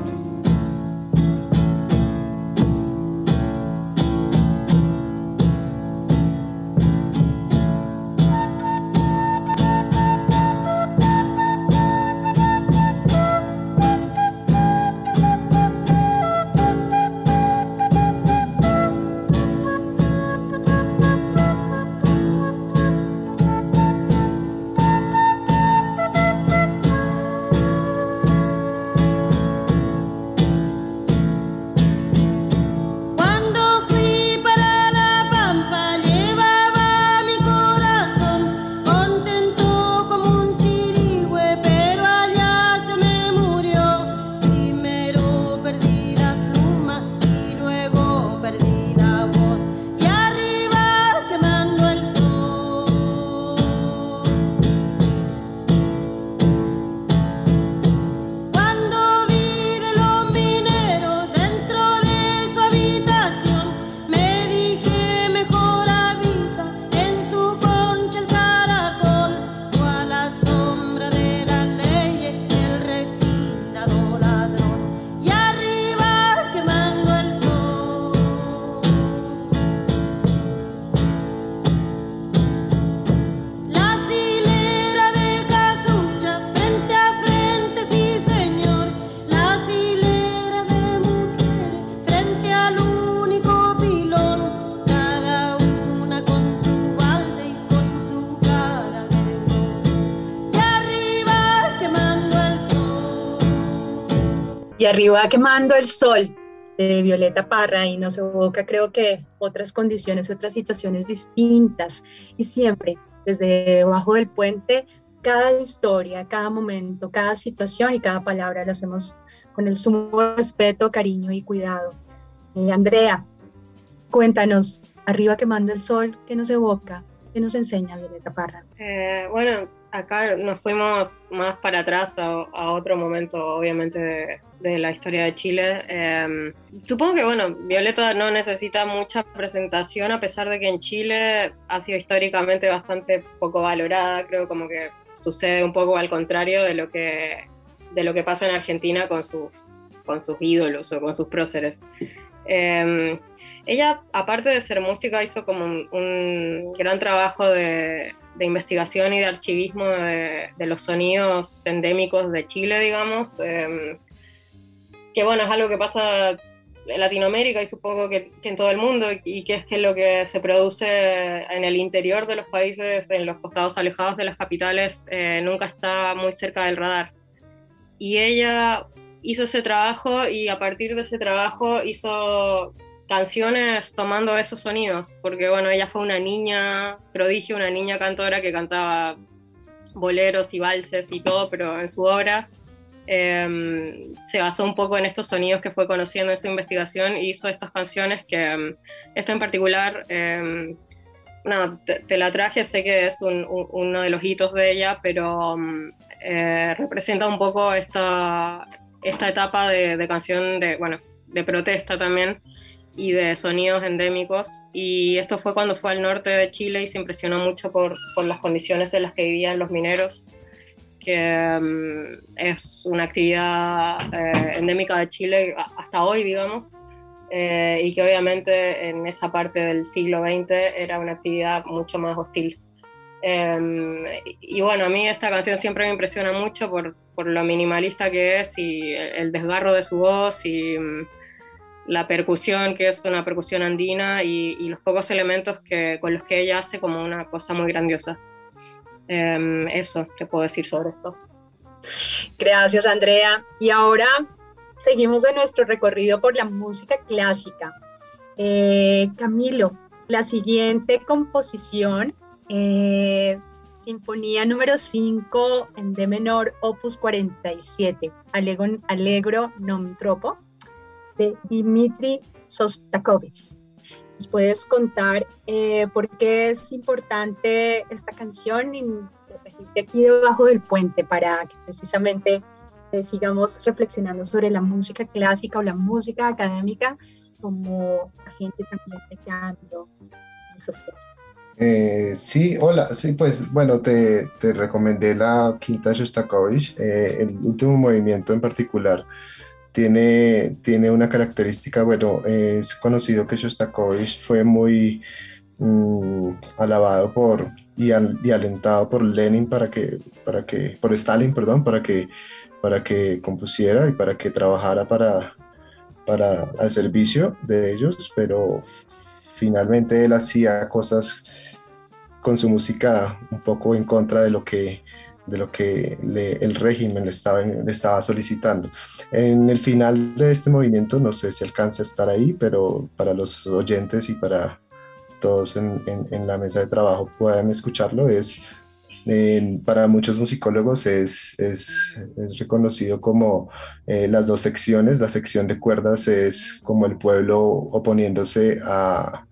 Y arriba quemando el sol de Violeta Parra y nos evoca creo que otras condiciones, otras situaciones distintas y siempre desde debajo del puente cada historia, cada momento, cada situación y cada palabra la hacemos con el sumo respeto, cariño y cuidado. Eh, Andrea, cuéntanos, arriba quemando el sol, ¿qué nos evoca? ¿Qué nos enseña Violeta Parra? Eh, bueno, acá nos fuimos más para atrás a, otro momento, obviamente, de, la historia de Chile. Em, supongo que, bueno, Violeta no necesita mucha presentación, a pesar de que en Chile ha sido históricamente bastante poco valorada. Creo como que sucede un poco al contrario de lo que, de lo que pasa en Argentina con sus, con sus ídolos o con sus próceres. Em, ella, aparte de ser música, hizo como un gran trabajo de, de investigación y de archivismo de, los sonidos endémicos de Chile, digamos, em, que bueno, es algo que pasa en Latinoamérica y supongo que, en todo el mundo, y que es que lo que se produce en el interior de los países, en los costados alejados de las capitales, eh, nunca está muy cerca del radar. Y ella hizo ese trabajo y a partir de ese trabajo hizo canciones tomando esos sonidos, porque bueno, ella fue una niña prodigio, una niña cantora que cantaba boleros y valses y todo, pero en su obra em, se basó un poco en estos sonidos que fue conociendo en su investigación y hizo estas canciones que em, esta en particular, em, te, la traje, sé que es uno de los hitos de ella, pero eh, representa un poco esta, esta etapa de, de canción de, bueno, de protesta también y de sonidos endémicos. Y esto fue cuando fue al norte de Chile y se impresionó mucho por, por las condiciones en las que vivían los mineros, que mm, es una actividad eh, endémica de Chile hasta hoy, digamos. Eh, y que obviamente en esa parte del siglo XX era una actividad mucho más hostil. Em, y bueno, a mí esta canción siempre me impresiona mucho por, por lo minimalista que es y el desgarro de su voz y mm, la percusión, que es una percusión andina, y, los pocos elementos que, con los que ella hace como una cosa muy grandiosa. Em, eso te puedo decir sobre esto. Gracias, Andrea. Y ahora seguimos en nuestro recorrido por la música clásica. Eh, Camilo, la siguiente composición, eh, Sinfonía número 5 en D menor, opus 47, Allegro, Allegro non troppo de Dmitri Sostakovich. ¿Nos puedes contar eh, por qué es importante esta canción y trajiste aquí debajo del puente para que precisamente eh, sigamos reflexionando sobre la música clásica o la música académica como agente también de cambio social? Eh, sí, hola, sí, pues bueno, te, te recomendé la quinta Shostakovich, el último movimiento en particular tiene, tiene una característica, bueno, es conocido que Shostakovich fue muy mm, alabado por y, y, alentado por Lenin para que, para que, por Stalin, perdón, para que, para que compusiera y para que trabajara para, para al servicio de ellos, pero finalmente él hacía cosas con su música un poco en contra de lo que de lo que el régimen le estaba, solicitando. En el final de este movimiento, no sé si alcanza a estar ahí, pero para los oyentes y para todos en, la mesa de trabajo puedan escucharlo, es para muchos musicólogos es, es, es reconocido como eh, las dos secciones. La sección de cuerdas es como el pueblo oponiéndose a,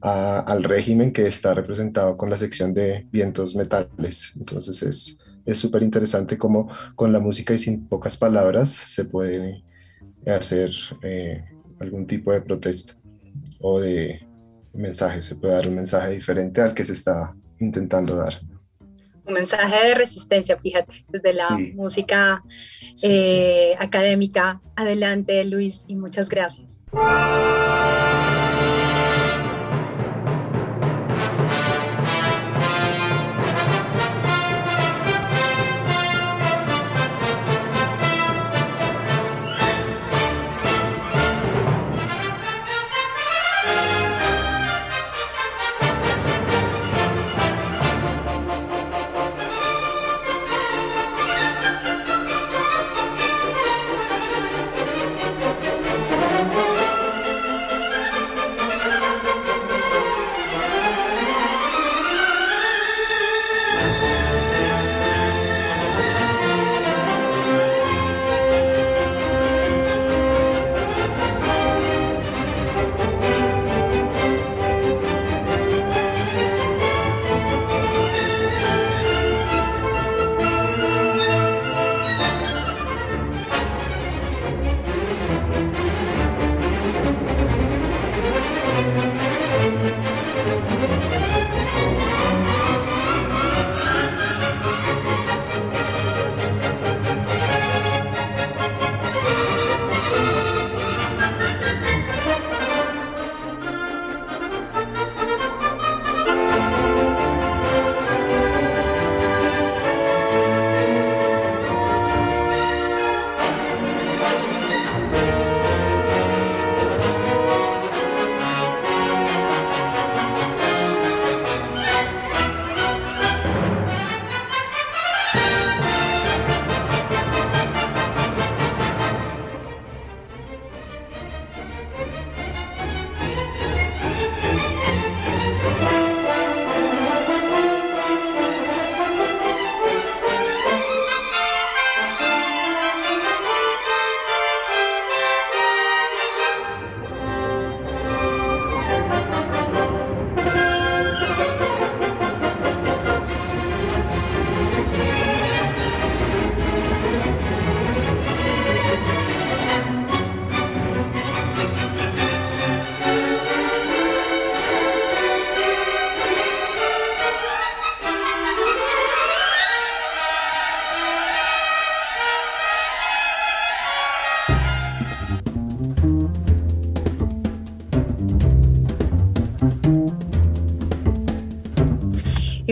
al régimen que está representado con la sección de vientos metales. Entonces es, es súper interesante cómo con la música y sin pocas palabras se puede hacer eh, algún tipo de protesta o de mensaje, se puede dar un mensaje diferente al que se está intentando dar. Un mensaje de resistencia, fíjate, desde la música eh, académica. Adelante, Luis, y muchas gracias.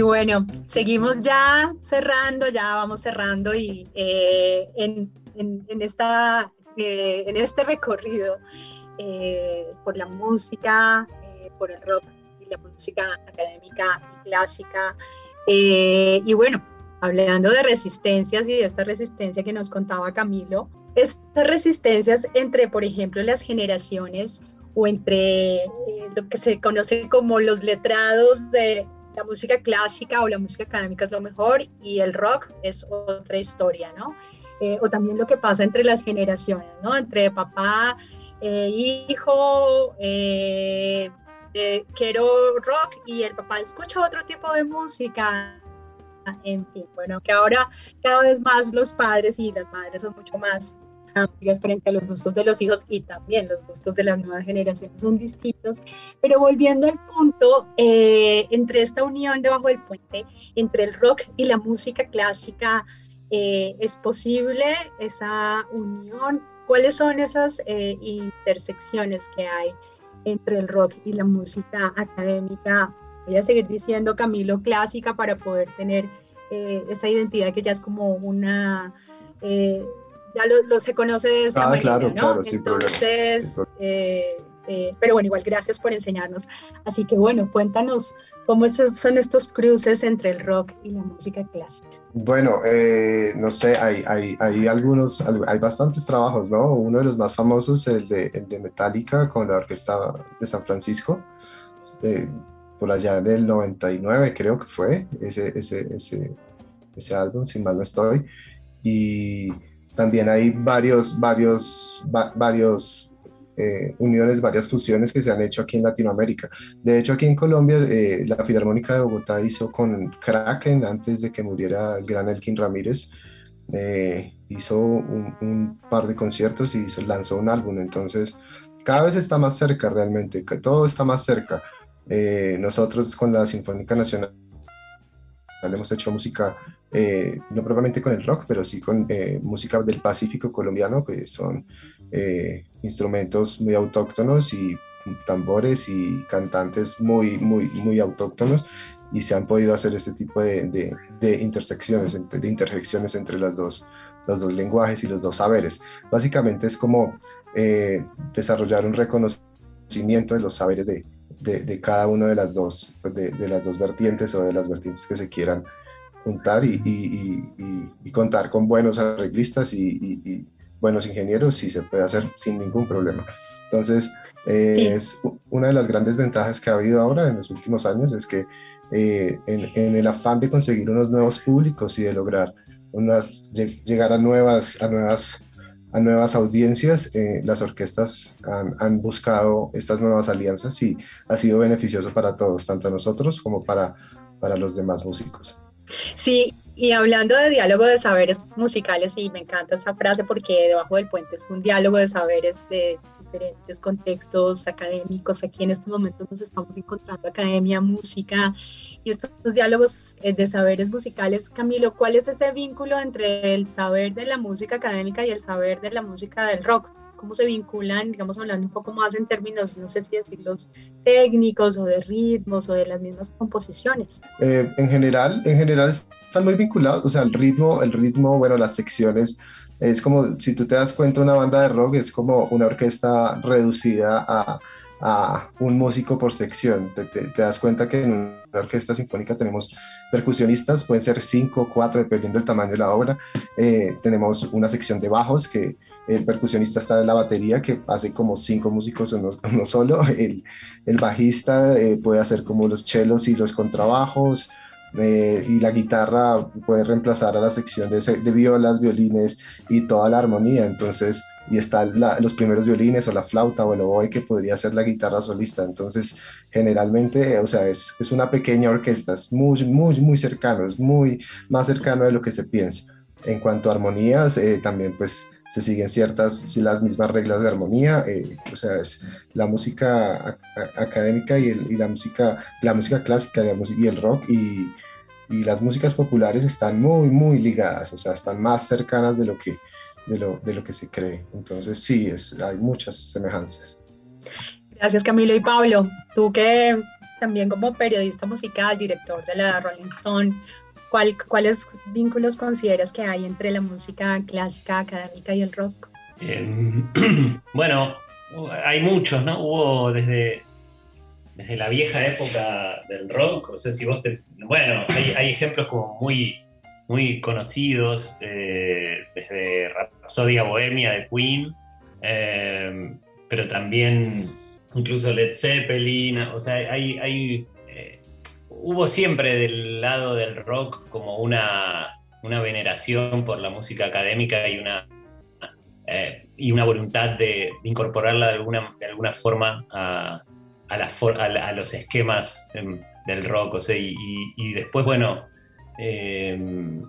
Bueno, seguimos ya cerrando, ya vamos cerrando y eh, en, esta, eh, en este recorrido eh, por la música, por el rock y la música académica y clásica. y bueno, hablando de resistencias y de esta resistencia que nos contaba Camilo, estas resistencias entre, por ejemplo, las generaciones o entre lo que se conoce como los letrados de la música clásica o la música académica es lo mejor y el rock es otra historia, ¿no? Eh, o también lo que pasa entre las generaciones, ¿no? Entre papá, eh, hijo, eh, quiero rock y el papá escucha otro tipo de música. En fin, bueno, que ahora cada vez más los padres y las madres son mucho más amplias frente a los gustos de los hijos y también los gustos de las nuevas generaciones son distintos. Pero volviendo al punto, eh, entre esta unión debajo del puente, entre el rock y la música clásica, eh, ¿es posible esa unión? ¿Cuáles son esas eh, intersecciones que hay entre el rock y la música académica? Voy a seguir diciendo Camilo clásica para poder tener esa identidad que ya es como una ya lo, se conoce de esa ah, claro, claro, Entonces, eh, eh, pero bueno, igual gracias por enseñarnos. Así que bueno, cuéntanos cómo son estos cruces entre el rock y la música clásica. Bueno, eh, no sé, hay, hay, hay, algunos, hay bastantes trabajos, ¿no? Uno de los más famosos, el de, el de Metallica con la Orquesta de San Francisco, por allá en el 99 creo que fue ese, ese, ese, ese álbum, sin mal no estoy. Y también hay varios, varios, varios eh, uniones, varias fusiones que se han hecho aquí en Latinoamérica. De hecho, aquí en Colombia, eh, la Filarmónica de Bogotá hizo con Kraken, antes de que muriera el gran Elkin Ramírez, eh, hizo un, par de conciertos y lanzó un álbum. Entonces, cada vez está más cerca realmente, todo está más cerca. nosotros con la Sinfónica Nacional hemos hecho música eh, no propiamente con el rock, pero sí con eh, música del Pacífico colombiano, que son eh, instrumentos muy autóctonos y tambores y cantantes muy, muy, muy autóctonos y se han podido hacer este tipo de, de, intersecciones, de entre las dos, los dos lenguajes y los dos saberes. Básicamente es como desarrollar un reconocimiento de los saberes de, de, cada una de las dos, de, de, las dos vertientes o de las vertientes que se quieran juntar y, y, contar con buenos arreglistas y, buenos ingenieros, sí se puede hacer sin ningún problema. Entonces, eh, es una de las grandes ventajas que ha habido ahora en los últimos años, es que eh, en, el afán de conseguir unos nuevos públicos y de lograr unas, llegar a nuevas, a nuevas, a nuevas audiencias, eh, las orquestas han, han, buscado estas nuevas alianzas y ha sido beneficioso para todos, tanto nosotros como para, para los demás músicos. Sí, y hablando de diálogo de saberes musicales, y me encanta esa frase porque debajo del puente es un diálogo de saberes de diferentes contextos académicos. Aquí en este momento nos estamos encontrando academia, música y estos diálogos eh, de saberes musicales. Camilo, ¿cuál es ese vínculo entre el saber de la música académica y el saber de la música del rock? cómo se vinculan, digamos, hablando un poco más en términos, no sé si decirlos técnicos o de ritmos o de las mismas composiciones. Eh, en general, en general están muy vinculados, o sea, el ritmo, el ritmo, bueno, las secciones, es como, si tú te das cuenta, una banda de rock es como una orquesta reducida a, a un músico por sección. Te, te, das cuenta que en una orquesta sinfónica tenemos percusionistas, pueden ser cinco, cuatro, dependiendo del tamaño de la obra. Eh, tenemos una sección de bajos que el percusionista está en la batería que hace como cinco músicos uno, uno solo, el, el bajista eh, puede hacer como los chelos y los contrabajos, eh, y la guitarra puede reemplazar a la sección de, violas, violines y toda la armonía, entonces, y están los primeros violines o la flauta o el oboe que podría ser la guitarra solista, entonces generalmente, o sea, es, es una pequeña orquesta, es muy, muy, muy cercano, es muy más cercano de lo que se piensa. En cuanto a armonías, eh, también pues se siguen ciertas, las mismas reglas de armonía, eh, o sea, es la música académica y, y, la, música, la música clásica la y el rock y, y, las músicas populares están muy, muy ligadas, o sea, están más cercanas de lo que, de lo, de lo que se cree. Entonces, sí, es, hay muchas semejanzas. Gracias, Camilo y Pablo. Tú que también como periodista musical, director de la Rolling Stone, ¿cuál, ¿cuáles vínculos consideras que hay entre la música clásica, académica y el rock? Em, bueno, hay muchos, ¿no? Hubo desde, desde la vieja época del rock, o sea, si vos te... Bueno, hay, ejemplos como muy, muy conocidos, eh, desde Rhapsodia Bohemia de Queen, em, pero también incluso Led Zeppelin, o sea, hay, hay eh, hubo siempre del lado del rock como una, una veneración por la música académica y una, eh, y una voluntad de, incorporarla de alguna, de alguna forma a, a, a, los esquemas em, del rock, o sea, y, después, bueno, em,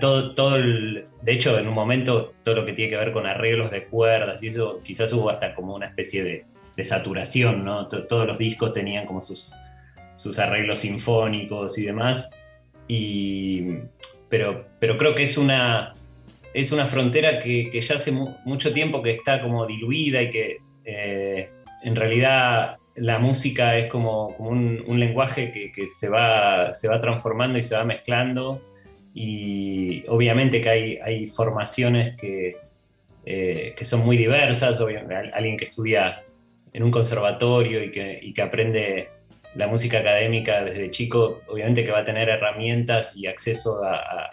todo, todo el, de hecho, en un momento, todo lo que tiene que ver con arreglos de cuerdas y eso, quizás hubo hasta como una especie de, saturación, ¿no? todos los discos tenían como sus, sus arreglos sinfónicos y demás. Y, pero, pero creo que es una, es una frontera que, ya hace mucho tiempo que está como diluida y que eh, en realidad la música es como, un, lenguaje que, se, va, se va transformando y se va mezclando. Y obviamente que hay, hay formaciones que, eh, que son muy diversas, alguien que estudia en un conservatorio y que, que aprende la música académica desde chico, obviamente que va a tener herramientas y acceso a,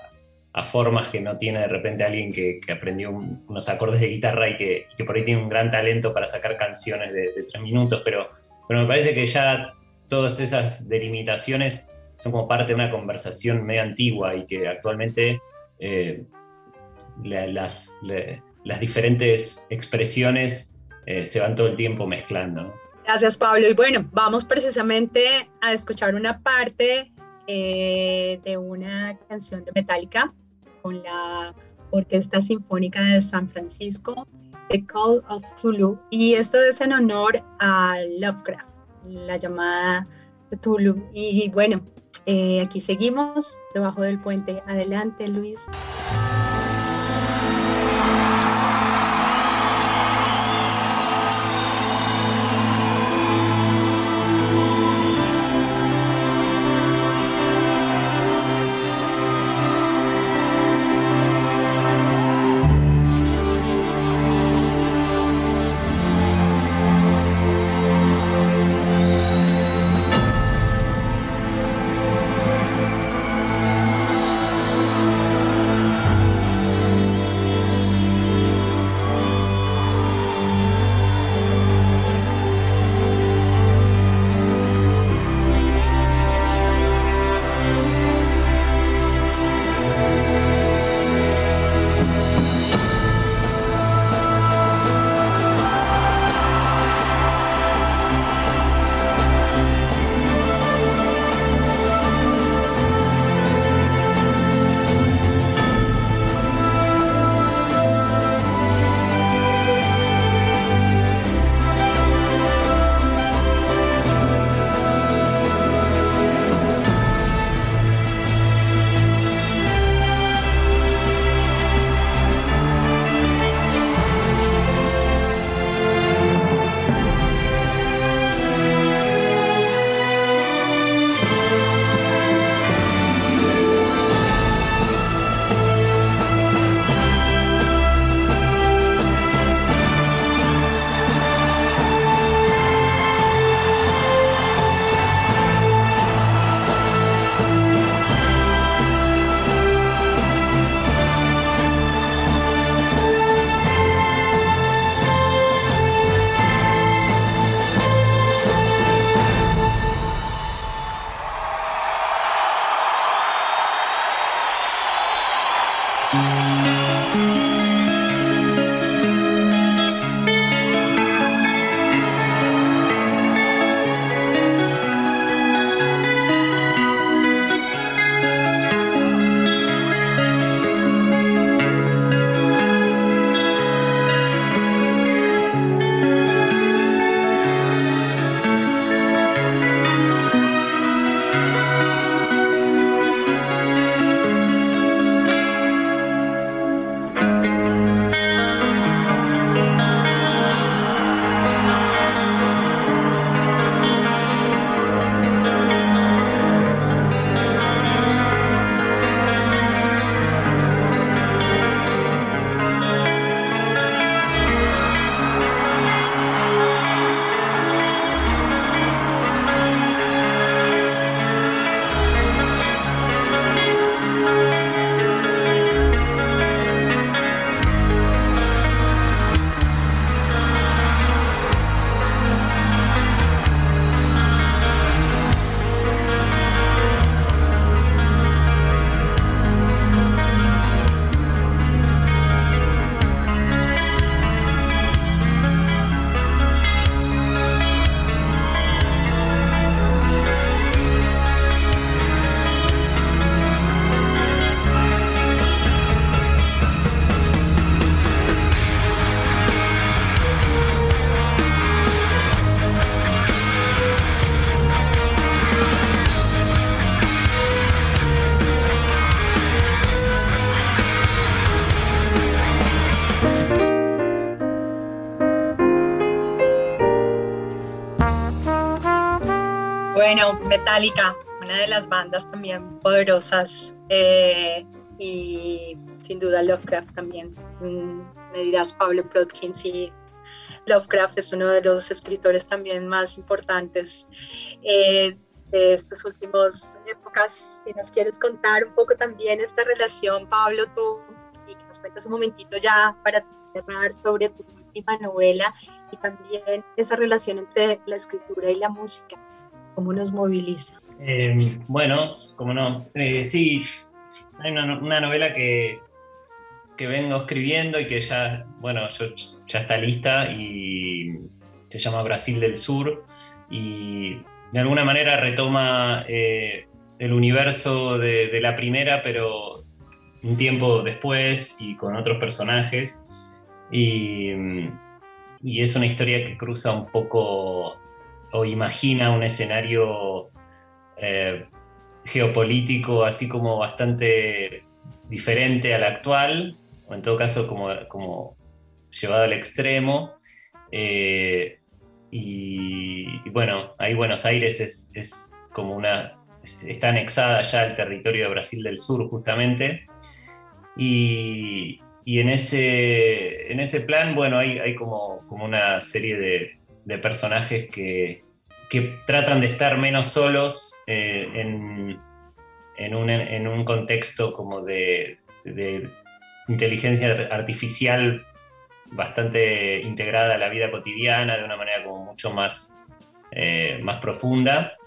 formas que no tiene de repente alguien que, aprendió unos acordes de guitarra y que, por ahí tiene un gran talento para sacar canciones de, de, tres minutos, pero, pero me parece que ya todas esas delimitaciones son como parte de una conversación medio antigua y que actualmente eh, las, las, diferentes expresiones eh, se van todo el tiempo mezclando. Gracias Pablo. Y bueno, vamos precisamente a escuchar una parte eh, de una canción de Metallica con la Orquesta Sinfónica de San Francisco, The Call of Tulu. Y esto es en honor a Lovecraft, la llamada Tulu. Y bueno, eh, aquí seguimos, debajo del puente. Adelante, Luis. Metallica, una de las bandas también poderosas eh, y sin duda Lovecraft también. Mm, me dirás Pablo Plotkin, sí, Lovecraft es uno de los escritores también más importantes eh, de estas últimas épocas. Si nos quieres contar un poco también esta relación, Pablo, tú, y que nos cuentas un momentito ya para cerrar sobre tu última novela y también esa relación entre la escritura y la música, cómo nos moviliza. Eh, bueno, como no, eh, sí, hay una, novela que, que, vengo escribiendo y que ya, bueno, ya está lista y se llama Brasil del Sur y de alguna manera retoma eh, el universo de, de, la primera, pero un tiempo después y con otros personajes. Y, y es una historia que cruza un poco o imagina un escenario eh, geopolítico así como bastante diferente al actual, o en todo caso como, como llevado al extremo. Eh, y, y, bueno, ahí Buenos Aires es, es, como una, está anexada ya al territorio de Brasil del Sur justamente. Y, y en, ese, en ese plan, bueno, hay, hay como, como una serie de, de personajes que, que tratan de estar menos solos eh, en, en, un, en, un, contexto como de, de, inteligencia artificial bastante integrada a la vida cotidiana de una manera como mucho más, eh, más profunda.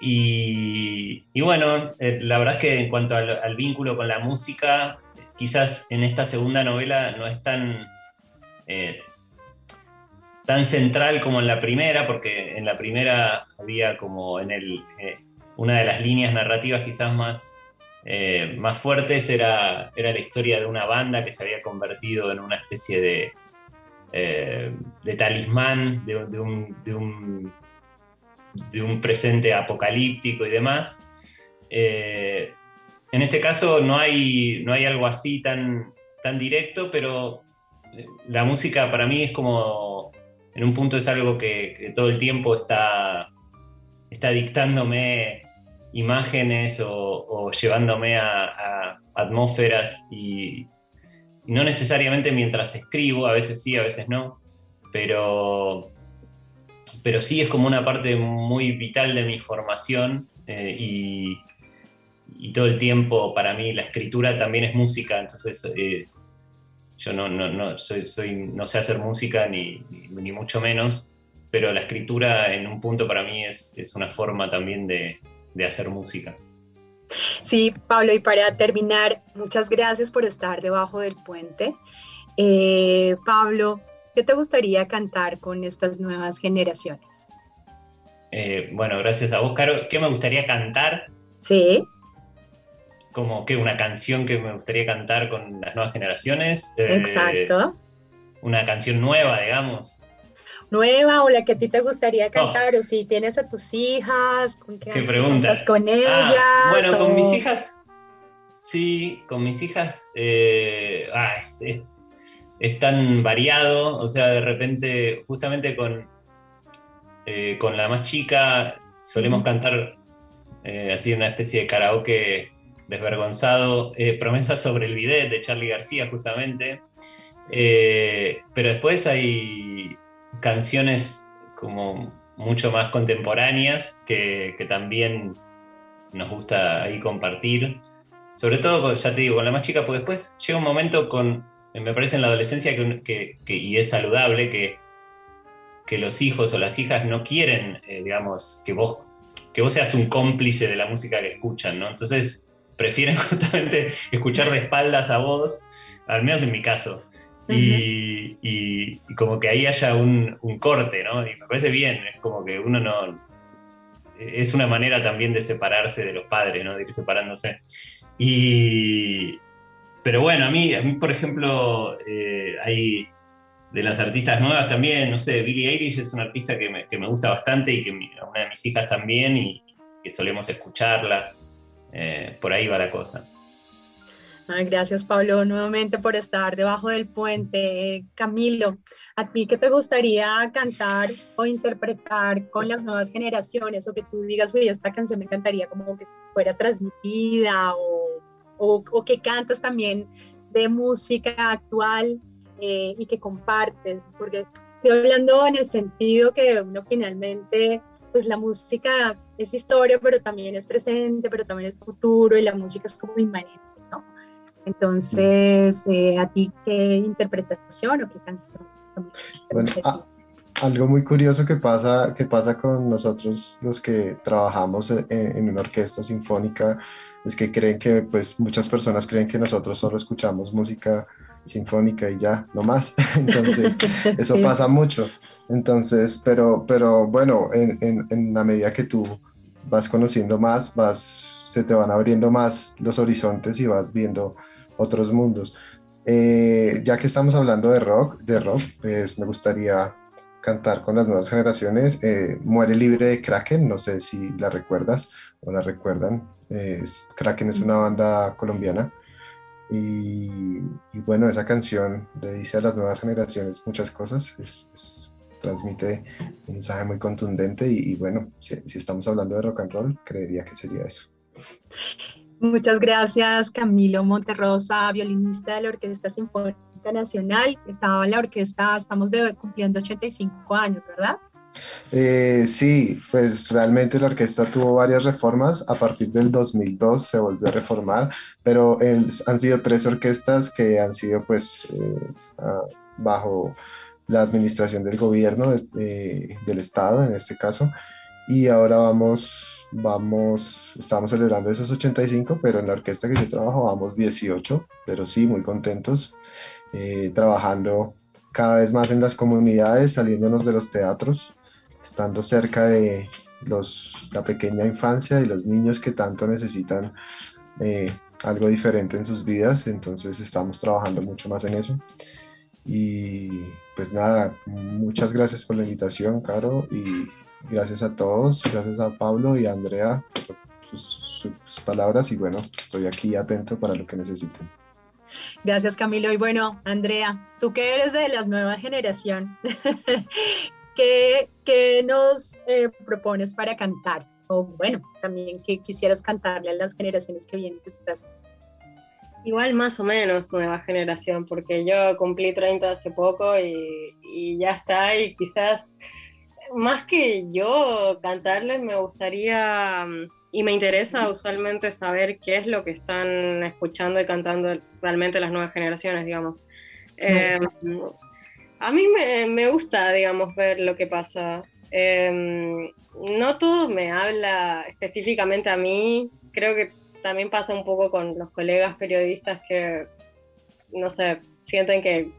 Y, y bueno, eh, la verdad es que en cuanto al, al, vínculo con la música, quizás en esta segunda novela no es tan, tan central como en la primera, porque en la primera había como en el, eh, una de las líneas narrativas quizás más, eh, más fuertes era, era la historia de una banda que se había convertido en una especie de, eh, de talismán de, de, un, de, un, de, un, presente apocalíptico y demás. En este caso no hay, no hay algo así tan, tan directo, pero la música para mí es como, en un punto es algo que, todo el tiempo está, dictándome imágenes o, llevándome a, atmósferas y, no necesariamente mientras escribo, a veces sí, a veces no, pero, pero sí es como una parte muy vital de mi formación eh, y, y, todo el tiempo para mí la escritura también es música, entonces eh, yo no, no, no, soy, soy, no sé hacer música ni, ni, ni, mucho menos, pero la escritura en un punto para mí es, es una forma también de, de hacer música. Sí, Pablo, y para terminar, muchas gracias por estar debajo del puente. Eh, Pablo, ¿qué te gustaría cantar con estas nuevas generaciones? Eh, bueno, gracias a vos, Caro. ¿Qué me gustaría cantar? Sí. Como que una canción que me gustaría cantar con las nuevas generaciones. Eh, Exacto. Una canción nueva, digamos nueva o la que a ti te gustaría cantar, oh. o si tienes a tus hijas, con qué, ¿Qué pregunta? con ellas. Ah, bueno, o... con mis hijas, sí, con mis hijas eh, ah, es, es, es, tan variado, o sea, de repente, justamente con, eh, con la más chica, solemos mm. cantar así una especie de karaoke desvergonzado, eh, promesas sobre el bidet de Charlie García, justamente. Eh, pero después hay canciones como mucho más contemporáneas que, también nos gusta ahí compartir. Sobre todo, ya te digo, con la más chica, porque después llega un momento con, me parece en la adolescencia, que y es saludable, que, que los hijos o las hijas no quieren, eh, digamos, que vos, que vos seas un cómplice de la música que escuchan, ¿no? Entonces prefieren justamente escuchar de espaldas a vos, al menos en mi caso. Uh -huh. y, y, y, como que ahí haya un, un, corte, ¿no? Y me parece bien, es como que uno no... Es una manera también de separarse de los padres, ¿no? De ir separándose. Y... Pero bueno, a mí, a mí por ejemplo, eh, hay de las artistas nuevas también, no sé, Billie Eilish es una artista que me, que me gusta bastante y que mi, una de mis hijas también y que solemos escucharla. Eh, por ahí va la cosa. gracias Pablo nuevamente por estar debajo del puente. Camilo, ¿a ti qué te gustaría cantar o interpretar con las nuevas generaciones? O que tú digas, oye, esta canción me encantaría como que fuera transmitida o, o, que cantas también de música actual eh, y que compartes, porque estoy hablando en el sentido que uno finalmente, pues la música es historia, pero también es presente, pero también es futuro y la música es como inmanente entonces, eh, ¿a ti qué interpretación o qué canción? Bueno, ah, algo muy curioso que pasa, que pasa con nosotros los que trabajamos en, una orquesta sinfónica es que creen que, pues muchas personas creen que nosotros solo escuchamos música sinfónica y ya, no más. Entonces, eso pasa mucho. Entonces, pero, pero bueno, en, en, en la medida que tú vas conociendo más, vas, se te van abriendo más los horizontes y vas viendo otros mundos. Eh, ya que estamos hablando de rock, de rock, pues me gustaría cantar con las nuevas generaciones. Eh, Muere libre de Kraken, no sé si la recuerdas o la recuerdan. Kraken es una banda colombiana. Y, bueno, esa canción le dice a las nuevas generaciones muchas cosas, transmite un mensaje muy contundente y, bueno, si, si, estamos hablando de rock and roll, creería que sería eso. Muchas gracias, Camilo Monterrosa, violinista de la Orquesta Sinfónica Nacional. Estaba en la orquesta, estamos cumpliendo 85 años, ¿verdad? Eh, sí, pues realmente la orquesta tuvo varias reformas. A partir del 2002 se volvió a reformar, pero han sido tres orquestas que han sido pues eh, bajo la administración del gobierno, del Estado en este caso. Y ahora vamos vamos, estamos celebrando esos 85, pero en la orquesta que yo trabajo vamos 18, pero sí, muy contentos, eh, trabajando cada vez más en las comunidades, saliéndonos de los teatros, estando cerca de los, la pequeña infancia y los niños que tanto necesitan eh, algo diferente en sus vidas, entonces estamos trabajando mucho más en eso. Y pues nada, muchas gracias por la invitación, Caro, y Gracias a todos, gracias a Pablo y a Andrea por sus, palabras y bueno, estoy aquí atento para lo que necesiten. Gracias Camilo y bueno, Andrea, tú que eres de la nueva generación, ¿qué, qué, nos eh, propones para cantar? O bueno, también que quisieras cantarle a las generaciones que vienen detrás. Igual más o menos nueva generación, porque yo cumplí 30 hace poco y, y ya está, y quizás más que yo cantarles, me gustaría mm, y me interesa usualmente saber qué es lo que están escuchando y cantando realmente las nuevas generaciones, digamos. Em, a mí me, gusta, digamos, ver lo que pasa. Em, no todo me habla específicamente a mí, creo que también pasa un poco con los colegas periodistas que, no sé, sienten que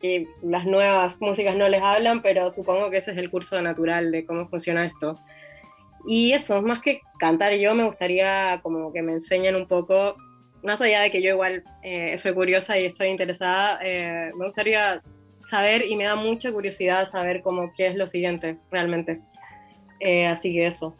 que las nuevas músicas no les hablan, pero supongo que ese es el curso natural de cómo funciona esto. Y eso, más que cantar yo, me gustaría como que me enseñen un poco, más allá de que yo igual eh, soy curiosa y estoy interesada, eh, me gustaría saber y me da mucha curiosidad saber cómo qué es lo siguiente realmente. Eh, así que eso.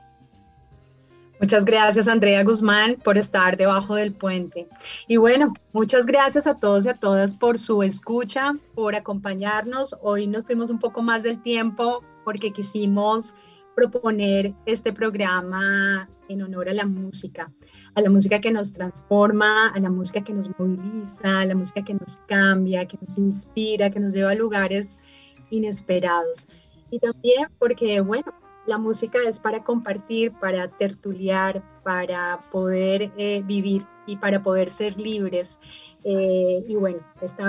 Muchas gracias Andrea Guzmán por estar debajo del puente. Y bueno, muchas gracias a todos y a todas por su escucha, por acompañarnos. Hoy nos fuimos un poco más del tiempo porque quisimos proponer este programa en honor a la música, a la música que nos transforma, a la música que nos moviliza, a la música que nos cambia, que nos inspira, que nos lleva a lugares inesperados. Y también porque, bueno, la música es para compartir, para tertuliar, para poder eh, vivir y para poder ser libres. Eh, y bueno, este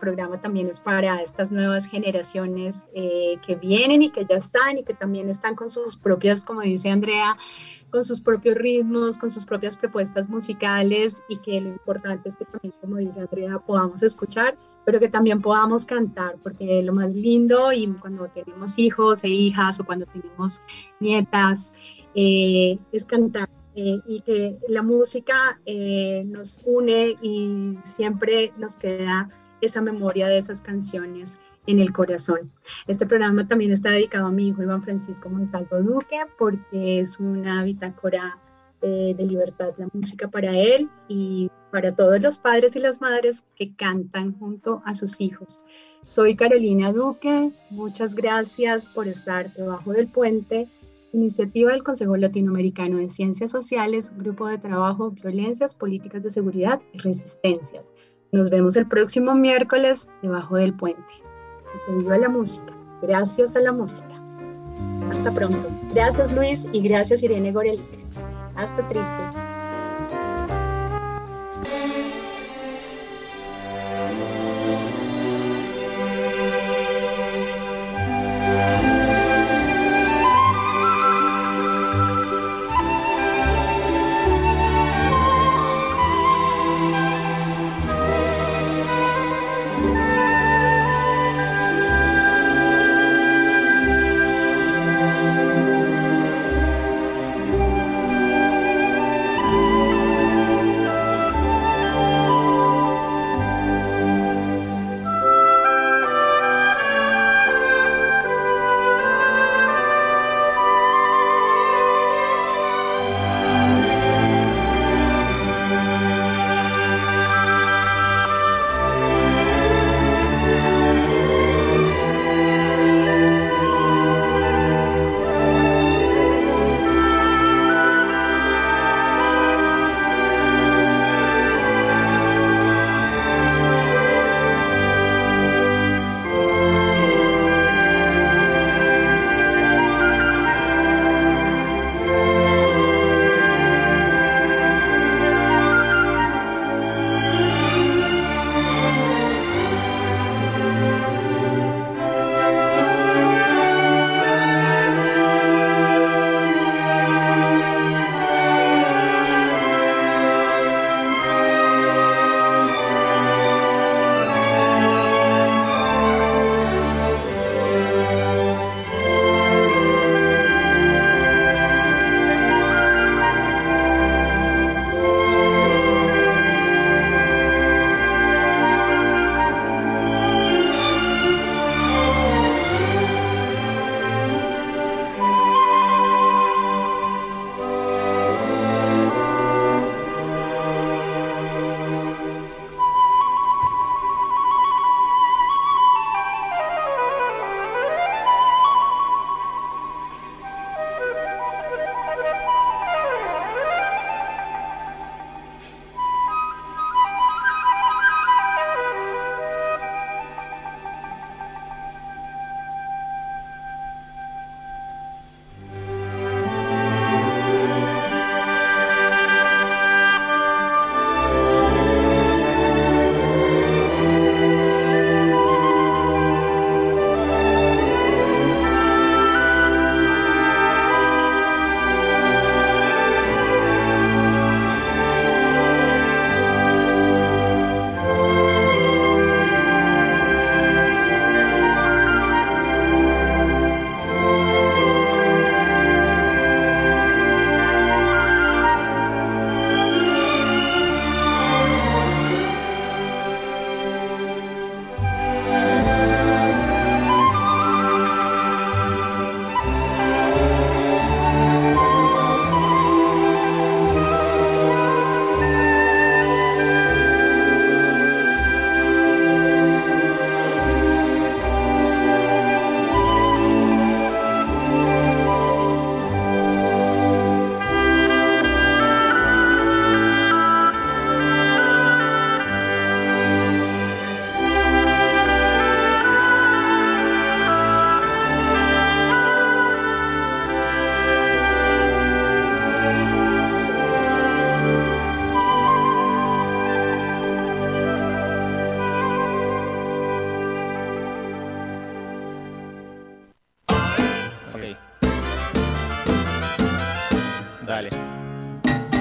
programa también es para estas nuevas generaciones que vienen y que ya están y que también están con sus propias, como dice Andrea, con sus propios ritmos, con sus propias propuestas musicales y que lo importante es que también, como dice Andrea, podamos escuchar pero que también podamos cantar, porque lo más lindo y cuando tenemos hijos e hijas o cuando tenemos nietas eh, es cantar eh, y que la música eh, nos une y siempre nos queda esa memoria de esas canciones en el corazón. Este programa también está dedicado a mi hijo Iván Francisco Montalvo Duque porque es una bitácora de libertad la música para él y para todos los padres y las madres que cantan junto a sus hijos. Soy Carolina Duque, muchas gracias por estar debajo del puente. Iniciativa del Consejo Latinoamericano de Ciencias Sociales, Grupo de Trabajo, Violencias, Políticas de Seguridad y Resistencias. Nos vemos el próximo miércoles debajo del puente. Y a la música, gracias a la música. Hasta pronto. Gracias Luis y gracias Irene Gorelic. Hasta Trilce.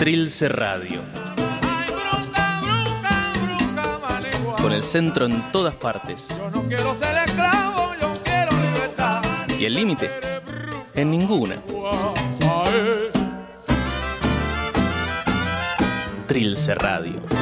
Trilce Radio. Con el centro en todas partes. Y el límite en ninguna. Trilce Radio.